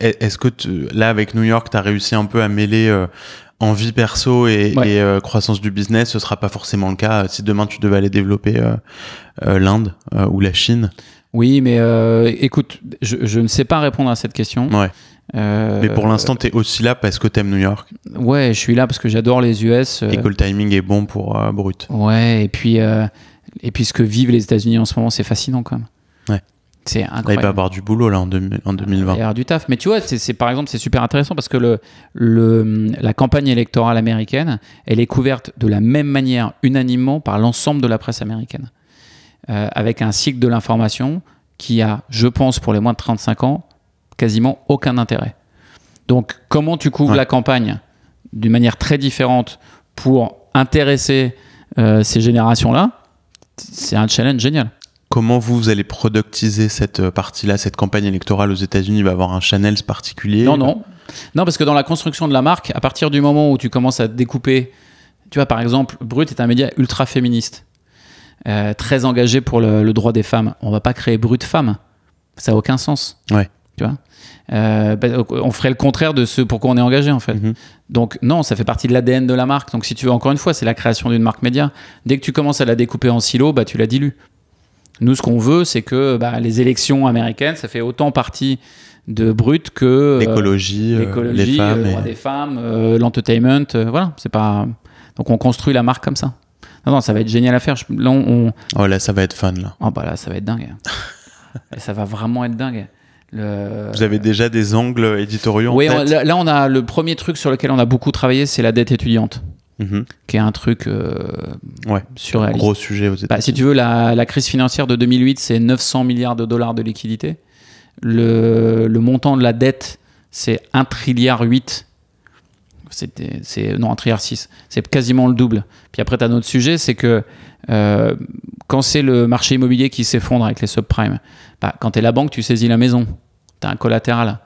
Est-ce que tu- là, avec New York, tu as réussi un peu à mêler. Euh, envie perso et, Ouais. et, euh, croissance du business, ce sera pas forcément le cas si demain tu devais aller développer euh, euh, l'Inde ou la Chine. Oui, mais écoute, je, je ne sais pas répondre à cette question. Ouais. Mais pour l'instant, tu es aussi là parce que t'aimes New York ouais, je suis là parce que j'adore les US. et que le timing est bon pour Brut. Ouais, et puis, et puis ce que vivent les États-Unis en ce moment, c'est fascinant quand même. Ouais. C'est Là, il incroyable. va avoir du boulot là en, deux- en Il 2020. va y avoir du taf. Mais tu vois, c'est, c'est- par exemple, c'est super intéressant parce que le, le, la campagne électorale américaine, elle est couverte de la même manière, unanimement, par l'ensemble de la presse américaine. Euh, avec un cycle de l'information qui a, je pense, pour les moins de 35 ans, quasiment aucun intérêt. Donc, comment tu couvres Ouais. la campagne d'une manière très différente pour intéresser euh, ces générations-là? C'est un challenge génial. Comment vous, vous allez productiser cette euh, partie-là, cette campagne électorale aux États-Unis? Va avoir un channel particulier? Non, non. Non, parce que dans la construction de la marque, à partir du moment où tu commences à découper, tu vois, par exemple, Brut est un média ultra féministe, euh, très engagé pour le, le droit des femmes. On va pas créer Brut Femmes. Ça n'a aucun sens. Ouais. Tu vois? Euh, bah, on ferait le contraire de ce pour quoi on est engagé, en fait. Mhm. Donc, non, ça fait partie de l'ADN de la marque. Donc, si tu veux, encore une fois, c'est la création d'une marque média. Dès que tu commences à la découper en silos, bah, tu la dilues. Nous, ce qu'on veut, c'est que bah, les élections américaines, ça fait autant partie de Brut que. euh, L'écologie, euh, l'écologie, les femmes. le droit et- des femmes, euh, l'entertainment, euh, voilà, c'est pas. Donc on construit la marque comme ça. Non, non, ça va être génial à faire. Je- Là, on, Oh là, ça va être fun là. oh, bah là, ça va être dingue. Et ça va vraiment être dingue. Le... Vous avez déjà des angles éditoriaux Oui, en on- tête là, là, on a le premier truc sur lequel on a beaucoup travaillé, c'est la dette étudiante, Mhm. qui est un truc euh, Ouais. surréaliste. Gros sujet aux États-Unis. Bah, si tu veux, la, la crise financière de 2008, c'est 900 milliards de dollars de liquidité. Le, le montant de la dette, c'est 1 trilliard 8. C'était, c'est, non, 1 trilliard 6. C'est quasiment le double. Puis après, tu as un autre sujet, c'est que euh, quand c'est le marché immobilier qui s'effondre avec les subprimes, bah, quand tu es la banque, tu saisis la maison. Tu as un collatéral.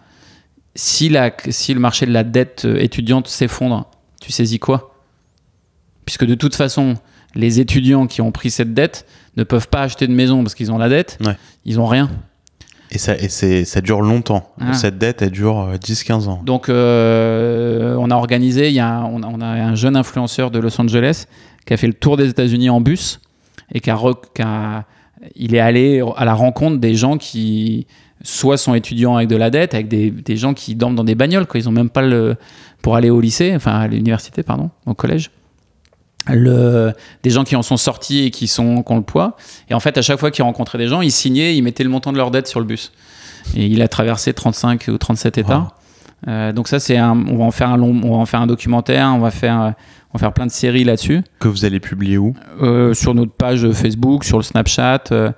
Si, la, si le marché de la dette euh, étudiante s'effondre, tu saisis quoi? Puisque de toute façon, les étudiants qui ont pris cette dette ne peuvent pas acheter de maison parce qu'ils ont la dette. Ouais. Ils ont rien. Et, ça, et c'est, ça dure longtemps. Ah. Cette dette, elle dure euh, 10-15 ans. Donc, euh, on a organisé, il y a un, on, a, on a un jeune influenceur de Los Angeles qui a fait le tour des États-Unis en bus et qui a, re- qui a- il est allé à la rencontre des gens qui soit sont étudiants avec de la dette, avec des, des gens qui dorment dans des bagnoles, quoi. Ils ont même pas le pour aller au lycée, enfin à l'université, pardon, au collège. Le, des gens qui en sont sortis et qui, sont, qui ont le poids. Et en fait, à chaque fois qu'il rencontrait des gens, il signait, il mettait le montant de leur dette sur le bus. Et il a traversé 35 ou 37 États. Wow. Euh, donc ça, c'est un, on va en faire un long, on va en faire un documentaire, on va faire, on va faire plein de séries là-dessus, Que vous allez publier où? Euh, sur notre page Facebook, sur le Snapchat, euh,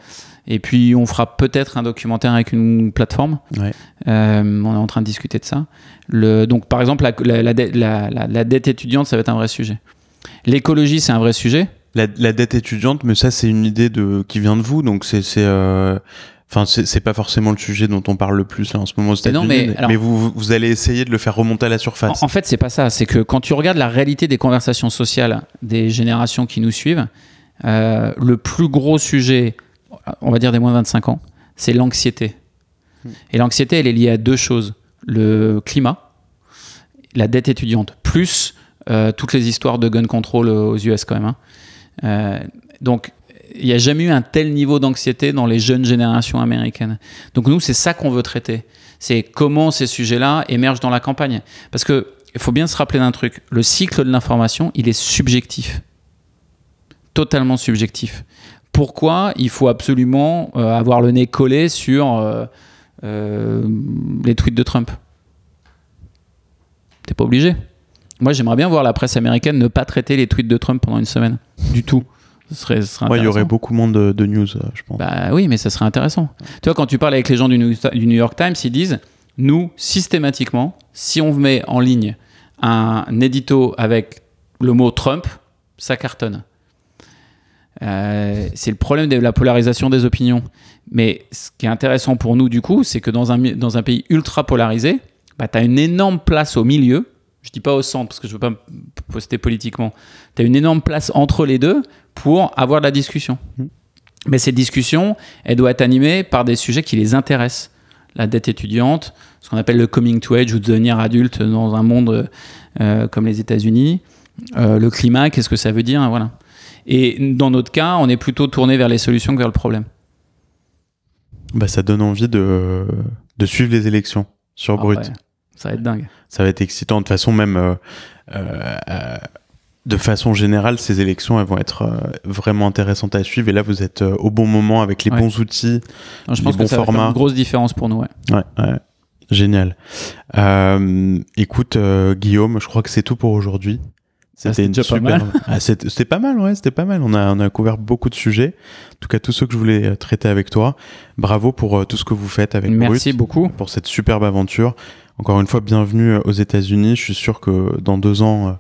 et puis on fera peut-être un documentaire avec une plateforme. Ouais. Euh, on est en train de discuter de ça. Le, donc par exemple, la, la- la- la dette étudiante, ça va être un vrai sujet. L'écologie, c'est un vrai sujet? la, la dette étudiante, mais ça, c'est une idée de, qui vient de vous. Donc, c'est, euh, Enfin, c'est pas forcément le sujet dont on parle le plus là en ce moment aux États-Unis, mais, mais, vous, vous, allez essayer de le faire remonter à la surface. En, en fait, c'est pas ça. C'est que quand tu regardes la réalité des conversations sociales des générations qui nous suivent, euh, le plus gros sujet, on va dire des moins de 25 ans, c'est l'anxiété. Hmm. Et l'anxiété, elle est liée à deux choses le climat, la dette étudiante, plus euh, toutes les histoires de gun control aux US quand même. Hein. Euh, donc, il n'y a jamais eu un tel niveau d'anxiété dans les jeunes générations américaines. Donc nous, c'est ça qu'on veut traiter. C'est comment ces sujets-là émergent dans la campagne. Parce que il faut bien se rappeler d'un truc. Le cycle de l'information, il est subjectif. Totalement subjectif. Pourquoi il faut absolument euh, avoir le nez collé sur les tweets de Trump? T'es pas obligé. Moi, j'aimerais bien voir la presse américaine ne pas traiter les tweets de Trump pendant une semaine. Du tout. Ce serait, il y aurait beaucoup moins de, news, euh, je pense. Bah oui, mais ça serait intéressant. Tu vois, quand tu parles avec les gens du New, York Times, ils disent nous, systématiquement, si on met en ligne un, édito avec le mot Trump, ça cartonne. Euh, c'est le problème de la polarisation des opinions. Mais ce qui est intéressant pour nous, du coup, c'est que dans un, dans un pays ultra polarisé, bah, tu as une énorme place au milieu. Je dis pas au centre parce que je veux pas me poster politiquement. Tu as une énorme place entre les deux pour avoir de la discussion. Mmh. Mais cette discussion, elle doit être animée par des sujets qui les intéressent. La dette étudiante, ce qu'on appelle le coming to age ou devenir adulte dans un monde euh, comme les États-Unis. Euh, le climat, qu'est-ce que ça veut dire voilà. Et dans notre cas, on est plutôt tourné vers les solutions que vers le problème. Bah, ça donne envie de, de suivre les élections sur ah Brut. Ça va être dingue. Ça va être excitant. De toute façon, même euh, euh, de façon générale, ces élections, elles vont être euh, vraiment intéressantes à suivre. Et là, vous êtes au bon moment avec les bons outils, je les pense bons que ça formats. une grosse différence pour nous. Ouais. ouais, Génial. écoute, Guillaume, je crois que c'est tout pour aujourd'hui. Ah, c'était une super. Ah, c'était pas mal, ouais, c'était pas mal. On a, on a couvert beaucoup de sujets. En tout cas, tous ceux que je voulais traiter avec toi. Bravo pour tout ce que vous faites avec Merci beaucoup. Pour cette superbe aventure. Encore une fois, bienvenue euh, aux États-Unis. Je suis sûr que dans deux ans, euh,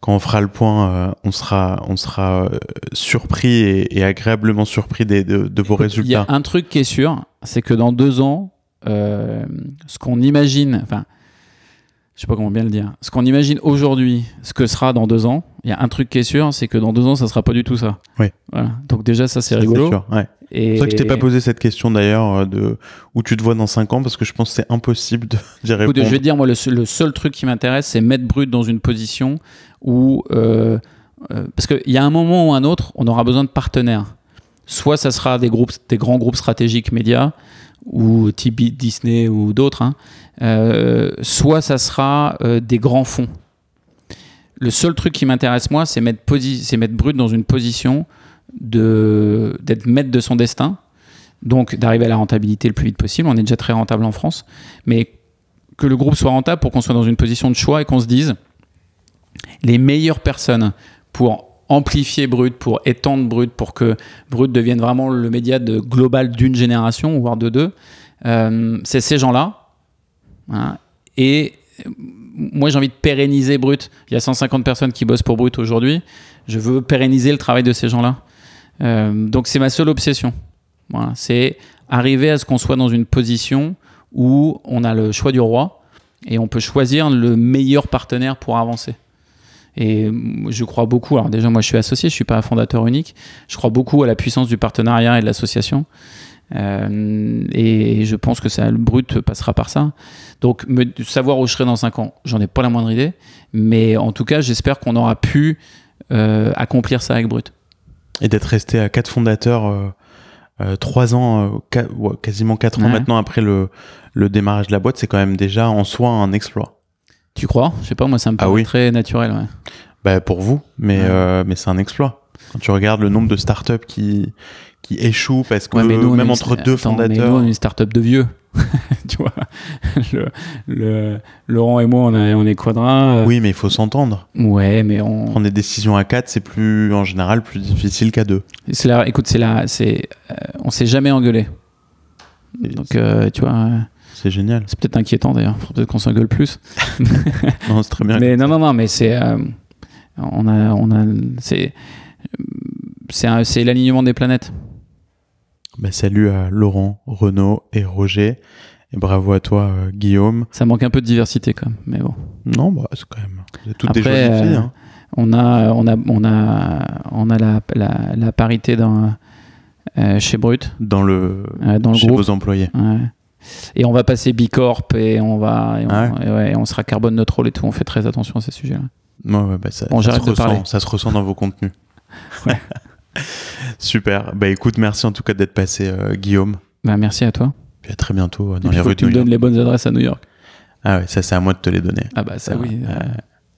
quand on fera le point, euh, on sera, on sera surpris et, agréablement surpris de, de, vos résultats. Il y a un truc qui est sûr, c'est que dans deux ans, ce qu'on imagine, enfin, je sais pas comment bien le dire, ce qu'on imagine aujourd'hui, ce que sera dans deux ans, il y a un truc qui est sûr, c'est que dans deux ans, ça sera pas du tout ça. Oui. Voilà. Donc déjà, ça c'est rigolo. Sûr, ouais. C'est vrai que je t'ai pas posé cette question d'ailleurs euh, de où tu te vois dans 5 ans parce que je pense que c'est impossible d'y répondre. je vais dire moi le, seul truc qui m'intéresse c'est mettre Brut dans une position où euh, euh, parce qu'il y a un moment ou un autre on aura besoin de partenaires. Soit ça sera des groupes, des grands groupes stratégiques médias ou type Disney ou d'autres, hein, soit ça sera des grands fonds. Le seul truc qui m'intéresse moi, c'est mettre, mettre Brut dans une position d'être maître de son destin, donc d'arriver à la rentabilité le plus vite possible. On est déjà très rentable en France, mais que le groupe soit rentable pour qu'on soit dans une position de choix et qu'on se dise les meilleures personnes pour amplifier Brut, pour étendre Brut, pour que Brut devienne vraiment le média global d'une génération, voire de deux, euh, c'est ces gens-là. Et moi, j'ai envie de pérenniser Brut. Il y a 150 personnes qui bossent pour Brut aujourd'hui. Je veux pérenniser le travail de ces gens-là. Euh, donc c'est ma seule obsession. C'est arriver à ce qu'on soit dans une position où on a le choix du roi et on peut choisir le meilleur partenaire pour avancer. Et je crois beaucoup, alors déjà moi je suis associé, je suis pas un fondateur unique, je crois beaucoup à la puissance du partenariat et de l'association. Euh, et je pense que ça, le brut passera par ça. Donc me, savoir où je serai dans 5 ans, j'en ai pas la moindre idée, mais en tout cas j'espère qu'on aura pu euh, accomplir ça avec brut. Et d'être resté à quatre fondateurs, euh, euh trois ans, quasiment quatre ans maintenant après le, le démarrage de la boîte, c'est quand même déjà en soi un exploit. Tu crois? Je sais pas, moi ça me ah paraît très naturel. Ouais. Bah, pour vous, mais, euh, mais c'est un exploit. Quand tu regardes le nombre de startups qui, qui échouent parce que même entre deux fondateurs. Mais nous, on est une startup de vieux. tu vois, le, Laurent et moi, on, on est quadra. Oui, mais il faut s'entendre. Ouais, mais on. Prendre des décisions à quatre, c'est plus, en général, plus difficile qu'à deux. C'est là, écoute, c'est là, c'est, euh, on s'est jamais engueulé. Donc, euh, tu vois. C'est génial. C'est peut-être inquiétant d'ailleurs. Faut peut-être qu'on s'engueule plus. non, c'est très bien. Mais non, non, non, mais c'est, euh, on a, on a, c'est, c'est l'alignement des planètes. Bah, salut à Laurent, Renaud et Roger. Et bravo à toi, euh, Guillaume. Ça manque un peu de diversité quand même, mais bon. Non, bah, c'est quand même. Vous êtes toutes des Après, jolies filles. euh, hein. On a, on a, on a, on a la, la, la parité dans, euh, chez Brut, Dans le, euh, dans le chez groupe. vos employés. Ouais. Et on va passer Bicorp et on va, et on, Ah et ouais, on sera carbone neutral et tout. On fait très attention à ces sujets-là. Ouais, bah, ça, Bon, ça se ressent, ça se ressent dans vos contenus. Super. Bah écoute, merci en tout cas d'être passé, euh, Guillaume. Bah, merci à toi. Puis à très bientôt euh, dans Et les rues tu de me New York. donnes les bonnes adresses à New York. Ah ouais, ça c'est à moi de te les donner. Ah bah ça Ça, oui. euh,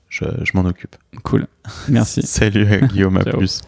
Je, je m'en occupe. Cool. Merci. Salut Guillaume, à plus.